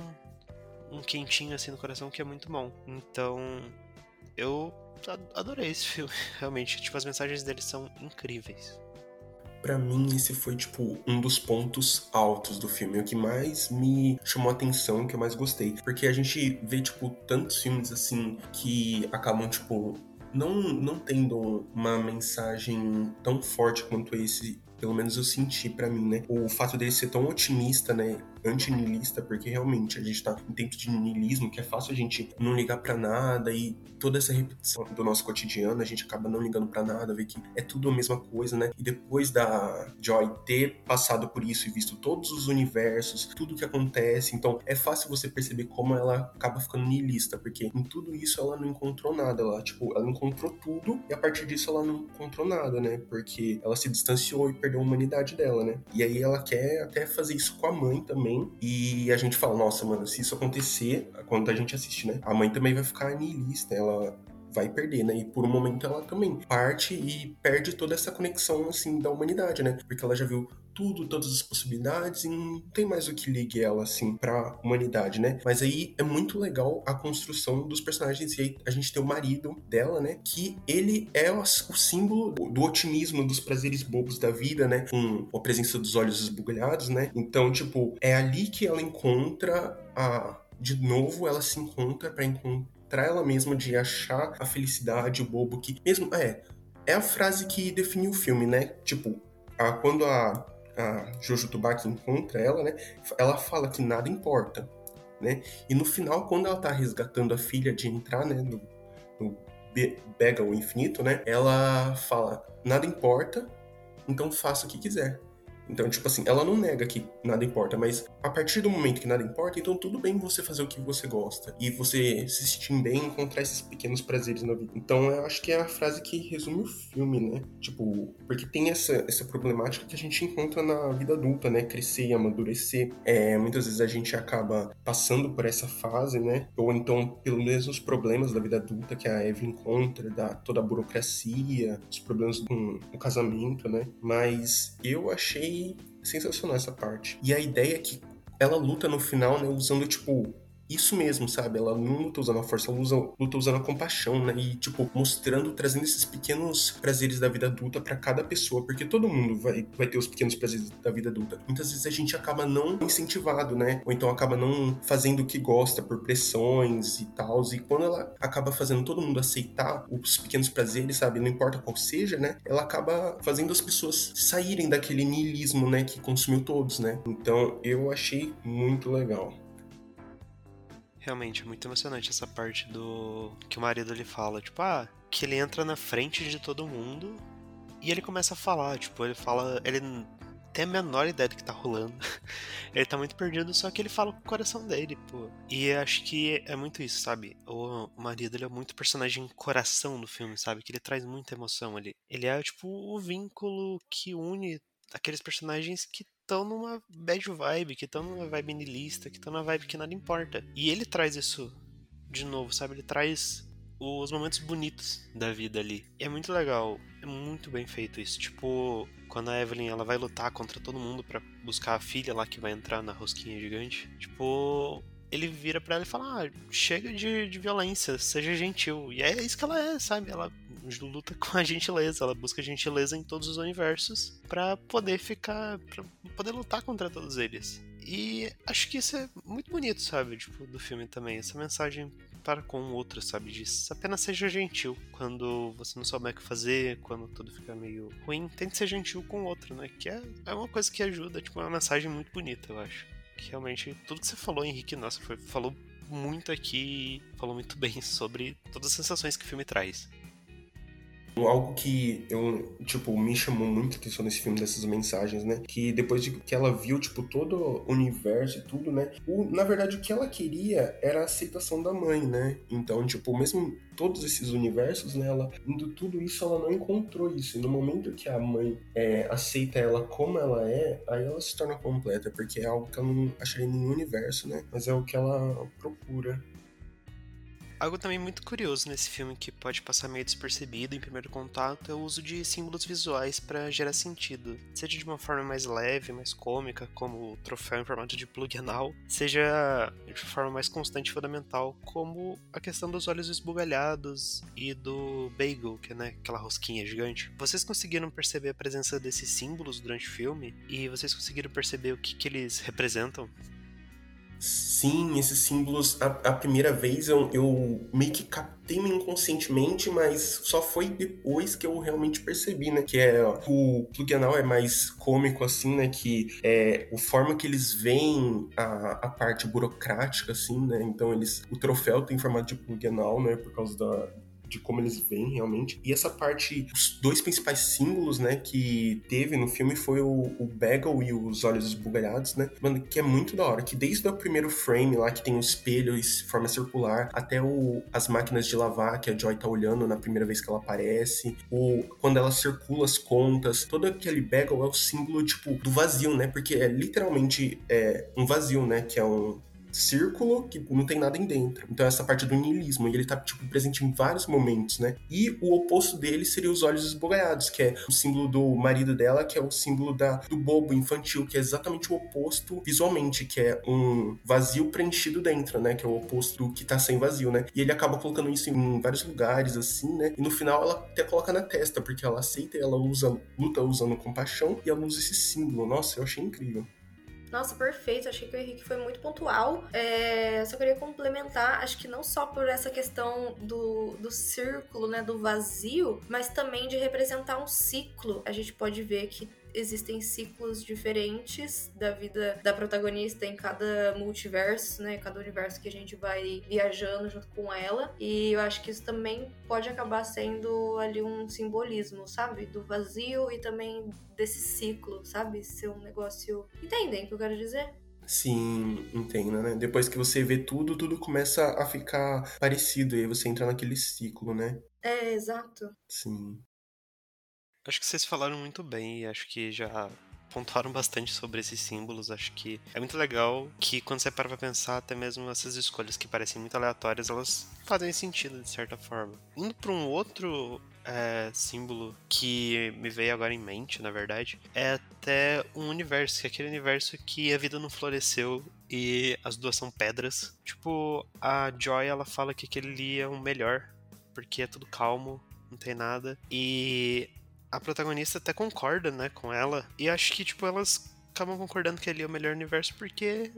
um quentinho assim no coração que é muito bom. Então, eu adorei esse filme, realmente. Tipo, as mensagens dele são incríveis. Para mim, esse foi, tipo, um dos pontos altos do filme. O que mais me chamou a atenção, o que eu mais gostei. Porque a gente vê, tipo, tantos filmes, assim, que acabam, tipo, não, não tendo uma mensagem tão forte quanto esse, pelo menos eu senti para mim, né? O fato dele ser tão otimista, né? Anti-nihilista, porque realmente a gente tá em tempo de nihilismo, que é fácil a gente não ligar para nada e toda essa repetição do nosso cotidiano, a gente acaba não ligando para nada, ver que é tudo a mesma coisa, né? E depois da Joy ter passado por isso e visto todos os universos, tudo que acontece, então é fácil você perceber como ela acaba ficando nihilista, porque em tudo isso ela não encontrou nada, ela, tipo, ela encontrou tudo e a partir disso ela não encontrou nada, né? Porque ela se distanciou e perdeu a humanidade dela, né? E aí ela quer até fazer isso com a mãe também também. E a gente fala, nossa, mano, se isso acontecer, quando a gente assiste, né? A mãe também vai ficar nihilista, ela vai perder, né? E por um momento ela também parte e perde toda essa conexão, assim, da humanidade, né? Porque ela já viu tudo, todas as possibilidades e não tem mais o que ligue ela, assim, pra humanidade, né? Mas aí é muito legal a construção dos personagens e aí a gente tem o marido dela, né? Que ele é o, símbolo do otimismo, dos prazeres bobos da vida, né? Com a presença dos olhos esbugalhados, né? Então, tipo, é ali que ela encontra a... De novo, ela se encontra para encontrar ela mesma, de achar a felicidade, o bobo que... Mesmo... É, é a frase que define o filme, né? Tipo, a, quando a a Jojo Tubaki encontra ela, né? Ela fala que nada importa, né? E no final, quando ela tá resgatando a filha de entrar, né, no, no Bega o Infinito, né? Ela fala, nada importa, então faça o que quiser. Então, tipo assim, ela não nega que nada importa, mas a partir do momento que nada importa, então tudo bem você fazer o que você gosta. E você se sentir bem encontrar esses pequenos prazeres na vida. Então, eu acho que é a frase que resume o filme, né? Tipo, porque tem essa, essa problemática que a gente encontra na vida adulta, né? Crescer amadurecer. É, muitas vezes a gente acaba passando por essa fase, né? Ou então, pelo menos os problemas da vida adulta que a Eve encontra, da toda a burocracia, os problemas com o casamento, né? Mas eu achei sensacional essa parte. E a ideia é que ela luta no final, né, usando, tipo, isso mesmo, sabe? Ela não luta usando a força, ela usa, luta usando a compaixão, né? E, tipo, mostrando, trazendo esses pequenos prazeres da vida adulta para cada pessoa, porque todo mundo vai, vai ter os pequenos prazeres da vida adulta. Muitas vezes a gente acaba não incentivado, né? Ou então acaba não fazendo o que gosta por pressões e tal. E quando ela acaba fazendo todo mundo aceitar os pequenos prazeres, sabe? Não importa qual seja, né? Ela acaba fazendo as pessoas saírem daquele niilismo, né? Que consumiu todos, né? Então eu achei muito legal. Realmente, é muito emocionante essa parte do. que o marido ele fala, tipo, ah, que ele entra na frente de todo mundo e ele começa a falar, tipo, ele fala. Ele tem a menor ideia do que tá rolando. ele tá muito perdido, só que ele fala com o coração dele, pô. E acho que é muito isso, sabe? O marido ele é muito personagem coração no filme, sabe? Que ele traz muita emoção ali. Ele é, tipo, o vínculo que une aqueles personagens que estão numa bad vibe, que estão numa vibe niilista, que estão numa vibe que nada importa. E ele traz isso de novo, sabe? Ele traz os momentos bonitos da vida ali. E é muito legal, é muito bem feito isso. Tipo, quando a Evelyn ela vai lutar contra todo mundo para buscar a filha lá que vai entrar na rosquinha gigante. Tipo, ele vira para ela e fala: ah, chega de, de violência, seja gentil. E é isso que ela é, sabe? Ela luta com a gentileza, ela busca gentileza em todos os universos para poder ficar. para poder lutar contra todos eles. E acho que isso é muito bonito, sabe? Tipo, do filme também. Essa mensagem para com o outro, sabe? Disso. Apenas seja gentil. Quando você não souber o que fazer, quando tudo fica meio ruim, tente ser gentil com o outro, né? Que é, é uma coisa que ajuda, tipo, é uma mensagem muito bonita, eu acho. Que realmente, tudo que você falou, Henrique, nossa, foi, falou muito aqui, falou muito bem sobre todas as sensações que o filme traz. Algo que eu, tipo, me chamou muito atenção nesse filme, dessas mensagens, né? Que depois de que ela viu, tipo, todo o universo e tudo, né? O, na verdade, o que ela queria era a aceitação da mãe, né? Então, tipo, mesmo todos esses universos, né? Ela, indo tudo isso, ela não encontrou isso. E no momento que a mãe é, aceita ela como ela é, aí ela se torna completa, porque é algo que ela não acharia em nenhum universo, né? Mas é o que ela procura. Algo também muito curioso nesse filme que pode passar meio despercebido em primeiro contato é o uso de símbolos visuais para gerar sentido, seja de uma forma mais leve, mais cômica, como o troféu em formato de plug anal, seja de forma mais constante e fundamental, como a questão dos olhos esbugalhados e do bagel, que é né, aquela rosquinha gigante. Vocês conseguiram perceber a presença desses símbolos durante o filme e vocês conseguiram perceber o que, que eles representam? Sim, esses símbolos, a, a primeira vez eu, eu, meio que captei inconscientemente, mas só foi depois que eu realmente percebi, né? Que é o plug anal é mais cômico, assim, né? Que é a forma que eles veem a, a parte burocrática, assim, né? Então eles. O troféu tem formato de plug anal, né? Por causa da, de como eles veem realmente. E essa parte, os dois principais símbolos, né, que teve no filme foi o, o Bagel e os olhos esbugalhados, né? Mano, que é muito da hora. Que desde o primeiro frame lá, que tem o espelho em forma circular, até o, as máquinas de lavar que a Joy tá olhando na primeira vez que ela aparece, o, quando ela circula as contas, todo aquele Bagel é o símbolo, tipo, do vazio, né? Porque é literalmente é, um vazio, né? Que é um, círculo que não tem nada em dentro. Então essa parte do niilismo, e ele tá tipo presente em vários momentos, né? E o oposto dele seria os olhos esbugalhados, que é o símbolo do marido dela, que é o símbolo da, do bobo infantil, que é exatamente o oposto visualmente, que é um vazio preenchido dentro, né? Que é o oposto do que tá sem vazio, né? E ele acaba colocando isso em vários lugares, assim, né? E no final ela até coloca na testa, porque ela aceita e ela usa, luta usando compaixão e ela usa esse símbolo. Nossa, eu achei incrível. Nossa, perfeito. Achei que o Henrique foi muito pontual. É, só queria complementar, acho que não só por essa questão do, do círculo, né, do vazio, mas também de representar um ciclo. A gente pode ver que existem ciclos diferentes da vida da protagonista em cada multiverso, né? Cada universo que a gente vai viajando junto com ela. E eu acho que isso também pode acabar sendo ali um simbolismo, sabe? Do vazio e também desse ciclo, sabe? Ser um negócio. Entendem o que eu quero dizer? Sim, entendo, né? Depois que você vê tudo, tudo começa a ficar parecido e aí você entra naquele ciclo, né? É, exato. Sim. Acho que vocês falaram muito bem e acho que já pontuaram bastante sobre esses símbolos. Acho que é muito legal que quando você para pra pensar, até mesmo essas escolhas que parecem muito aleatórias, elas fazem sentido de certa forma. Indo para um outro é, símbolo que me veio agora em mente, na verdade, é até um universo, que é aquele universo que a vida não floresceu e as duas são pedras. Tipo, a Joy ela fala que aquele ali é o melhor, porque é tudo calmo, não tem nada. E a protagonista até concorda, né, com ela. E acho que, tipo, elas acabam concordando que ali é o melhor universo porque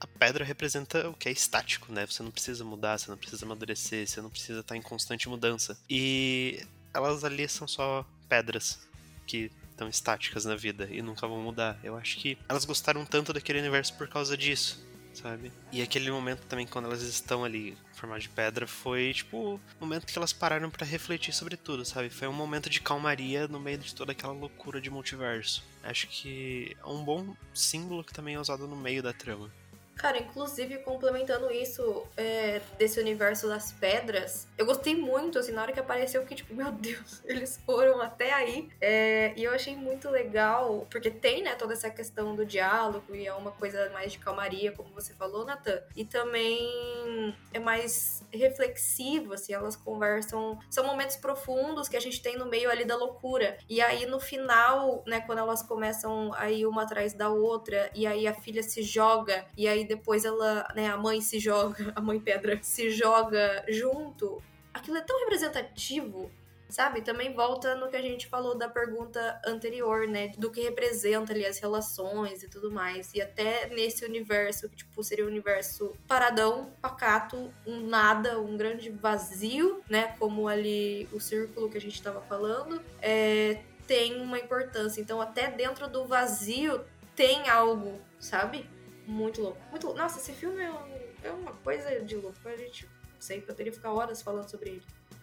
a pedra representa o que é estático, né? Você não precisa mudar, você não precisa amadurecer, você não precisa estar em constante mudança. E elas ali são só pedras que estão estáticas na vida e nunca vão mudar. Eu acho que elas gostaram tanto daquele universo por causa disso sabe? E aquele momento também, quando elas estão ali formato de pedra, foi tipo o momento que elas pararam para refletir sobre tudo, sabe? Foi um momento de calmaria no meio de toda aquela loucura de multiverso. Acho que é um bom símbolo que também é usado no meio da trama. Cara, inclusive, complementando isso, é, desse universo das pedras, eu gostei muito, assim, na hora que apareceu, eu fiquei tipo, meu Deus, eles foram até aí. É, e eu achei muito legal, porque tem, né, toda essa questão do diálogo, e é uma coisa mais de calmaria, como você falou, Nathan. E também é mais reflexivo, assim, elas conversam. São momentos profundos que a gente tem no meio ali da loucura. E aí, no final, né, quando elas começam a ir uma atrás da outra, e aí a filha se joga, e aí depois ela, né, a mãe se joga, a mãe pedra se joga junto. Aquilo é tão representativo, sabe? Também volta no que a gente falou da pergunta anterior, né, do que representa ali as relações e tudo mais. E até nesse universo, que tipo seria um universo paradão, pacato, um nada, um grande vazio, né, como ali o círculo que a gente estava falando, é, tem uma importância. Então, até dentro do vazio tem algo, sabe? Muito louco. Muito louco. Nossa, esse filme é, um- é uma coisa de louco. A gente, sei, poderia ficar horas falando sobre ele.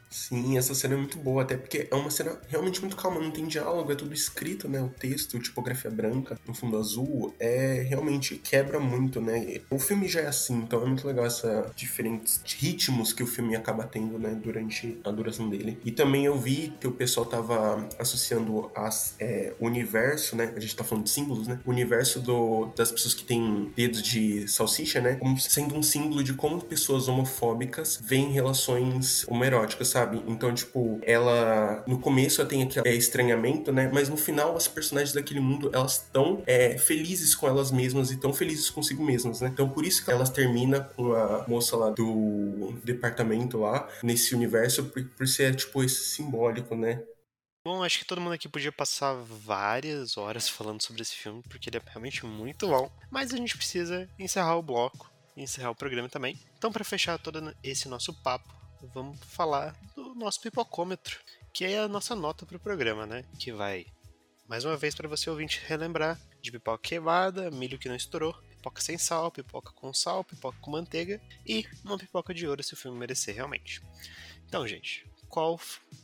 Sim, essa cena é muito boa, até porque é uma cena realmente muito calma, não tem diálogo, é tudo escrito, né? O texto, tipografia branca, no fundo azul, é realmente quebra muito, né? O filme já é assim, então é muito legal essa diferentes ritmos que o filme acaba tendo, né, durante a duração dele. E também eu vi que o pessoal tava associando as, é, o universo, né? A gente tá falando de símbolos, né? O universo do, das pessoas que têm dedos de salsicha, né? Como sendo um símbolo de como pessoas homofóbicas veem relações homoeróticas, sabe? Então, tipo, ela. No começo ela tem aquele é, estranhamento, né? Mas no final, as personagens daquele mundo, elas estão é, felizes com elas mesmas e tão felizes consigo mesmas, né? Então, por isso que elas terminam com a moça lá do departamento lá, nesse universo, por, por ser, tipo, esse simbólico, né? Bom, acho que todo mundo aqui podia passar várias horas falando sobre esse filme, porque ele é realmente muito bom. Mas a gente precisa encerrar o bloco encerrar o programa também. Então, para fechar todo esse nosso papo, vamos falar do nosso pipocômetro, que é a nossa nota para o programa, né? Que vai, mais uma vez, para você ouvinte relembrar de pipoca queimada, milho que não estourou, pipoca sem sal, pipoca com sal, pipoca com manteiga e uma pipoca de ouro se o filme merecer realmente. Então, gente, qual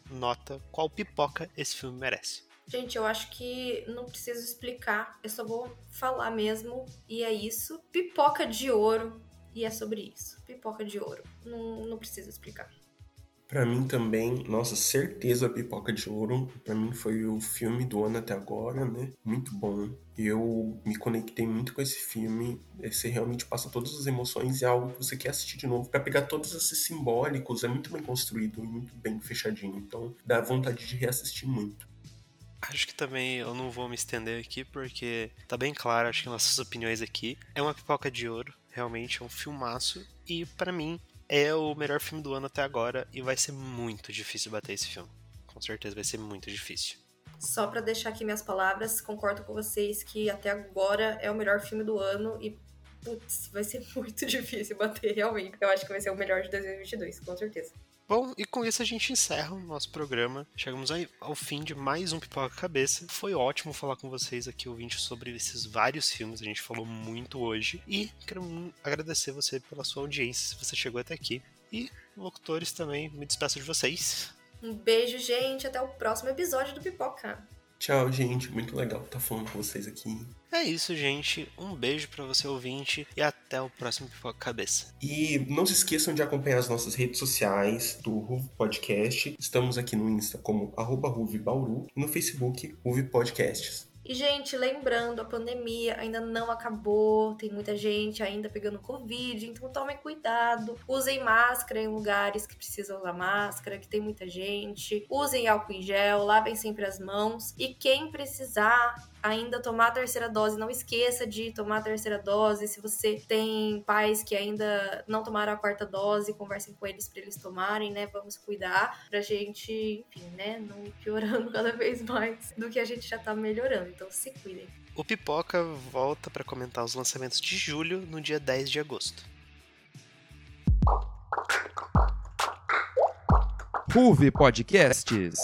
nota, qual pipoca esse filme merece? Gente, eu acho que não preciso explicar, eu só vou falar mesmo, e é isso. Pipoca de ouro, e é sobre isso. Pipoca de ouro. Não, não precisa explicar. Pra mim também, nossa, certeza Pipoca de Ouro. Pra mim foi o filme do ano até agora, né? Muito bom. Eu me conectei muito com esse filme. Você realmente passa todas as emoções e é algo que você quer assistir de novo. Pra pegar todos esses simbólicos, é muito bem construído e muito bem fechadinho. Então dá vontade de reassistir muito. Acho que também eu não vou me estender aqui porque tá bem claro, acho que nossas opiniões aqui. É uma pipoca de ouro, realmente é um filmaço e pra mim é o melhor filme do ano até agora e vai ser muito difícil bater esse filme. Com certeza vai ser muito difícil. Só pra deixar aqui minhas palavras, concordo com vocês que até agora é o melhor filme do ano e putz, vai ser muito difícil bater realmente. Eu acho que vai ser o melhor de 2022, com certeza. Bom, e com isso a gente encerra o nosso programa. Chegamos aí ao fim de mais um Pipoca Cabeça. Foi ótimo falar com vocês aqui, ouvinte, sobre esses vários filmes. A gente falou muito hoje. E quero agradecer você pela sua audiência, se você chegou até aqui. E, locutores, também me despeço de vocês. Um beijo, gente. Até o próximo episódio do Pipoca. Tchau, gente. Muito legal estar falando com vocês aqui. É isso, gente. Um beijo pra você, ouvinte. E até o próximo Pipoca Cabeça. E não se esqueçam de acompanhar as nossas redes sociais do Ruve Podcast. Estamos aqui no Insta como arroba Ruve Bauru e no Facebook Ruve Podcasts. E, gente, lembrando, a pandemia ainda não acabou, tem muita gente ainda pegando Covid, então tomem cuidado. Usem máscara em lugares que precisam usar máscara, que tem muita gente. Usem álcool em gel, lavem sempre as mãos. E quem precisar ainda tomar a terceira dose, não esqueça de tomar a terceira dose. Se você tem pais que ainda não tomaram a quarta dose, conversem com eles para eles tomarem, né? Vamos cuidar pra gente, enfim, né, não ir piorando cada vez mais do que a gente já tá melhorando. Então se cuidem. O Pipoca volta pra comentar os lançamentos de julho no dia 10 de agosto. Ruve Podcasts.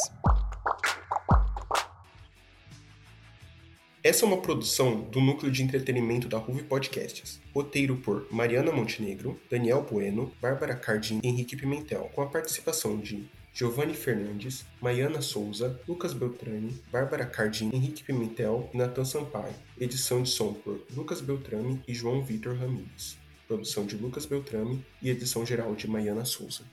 Essa é uma produção do núcleo de entretenimento da Ruve Podcasts. Roteiro por Mariana Montenegro, Daniel Bueno, Bárbara Cardim e Henrique Pimentel, com a participação de Giovanni Fernandes, Maiana Souza, Lucas Beltrame, Bárbara Cardim, Henrique Pimentel e Natan Sampaio. Edição de som por Lucas Beltrame e João Vitor Ramírez. Produção de Lucas Beltrame e edição geral de Maiana Souza.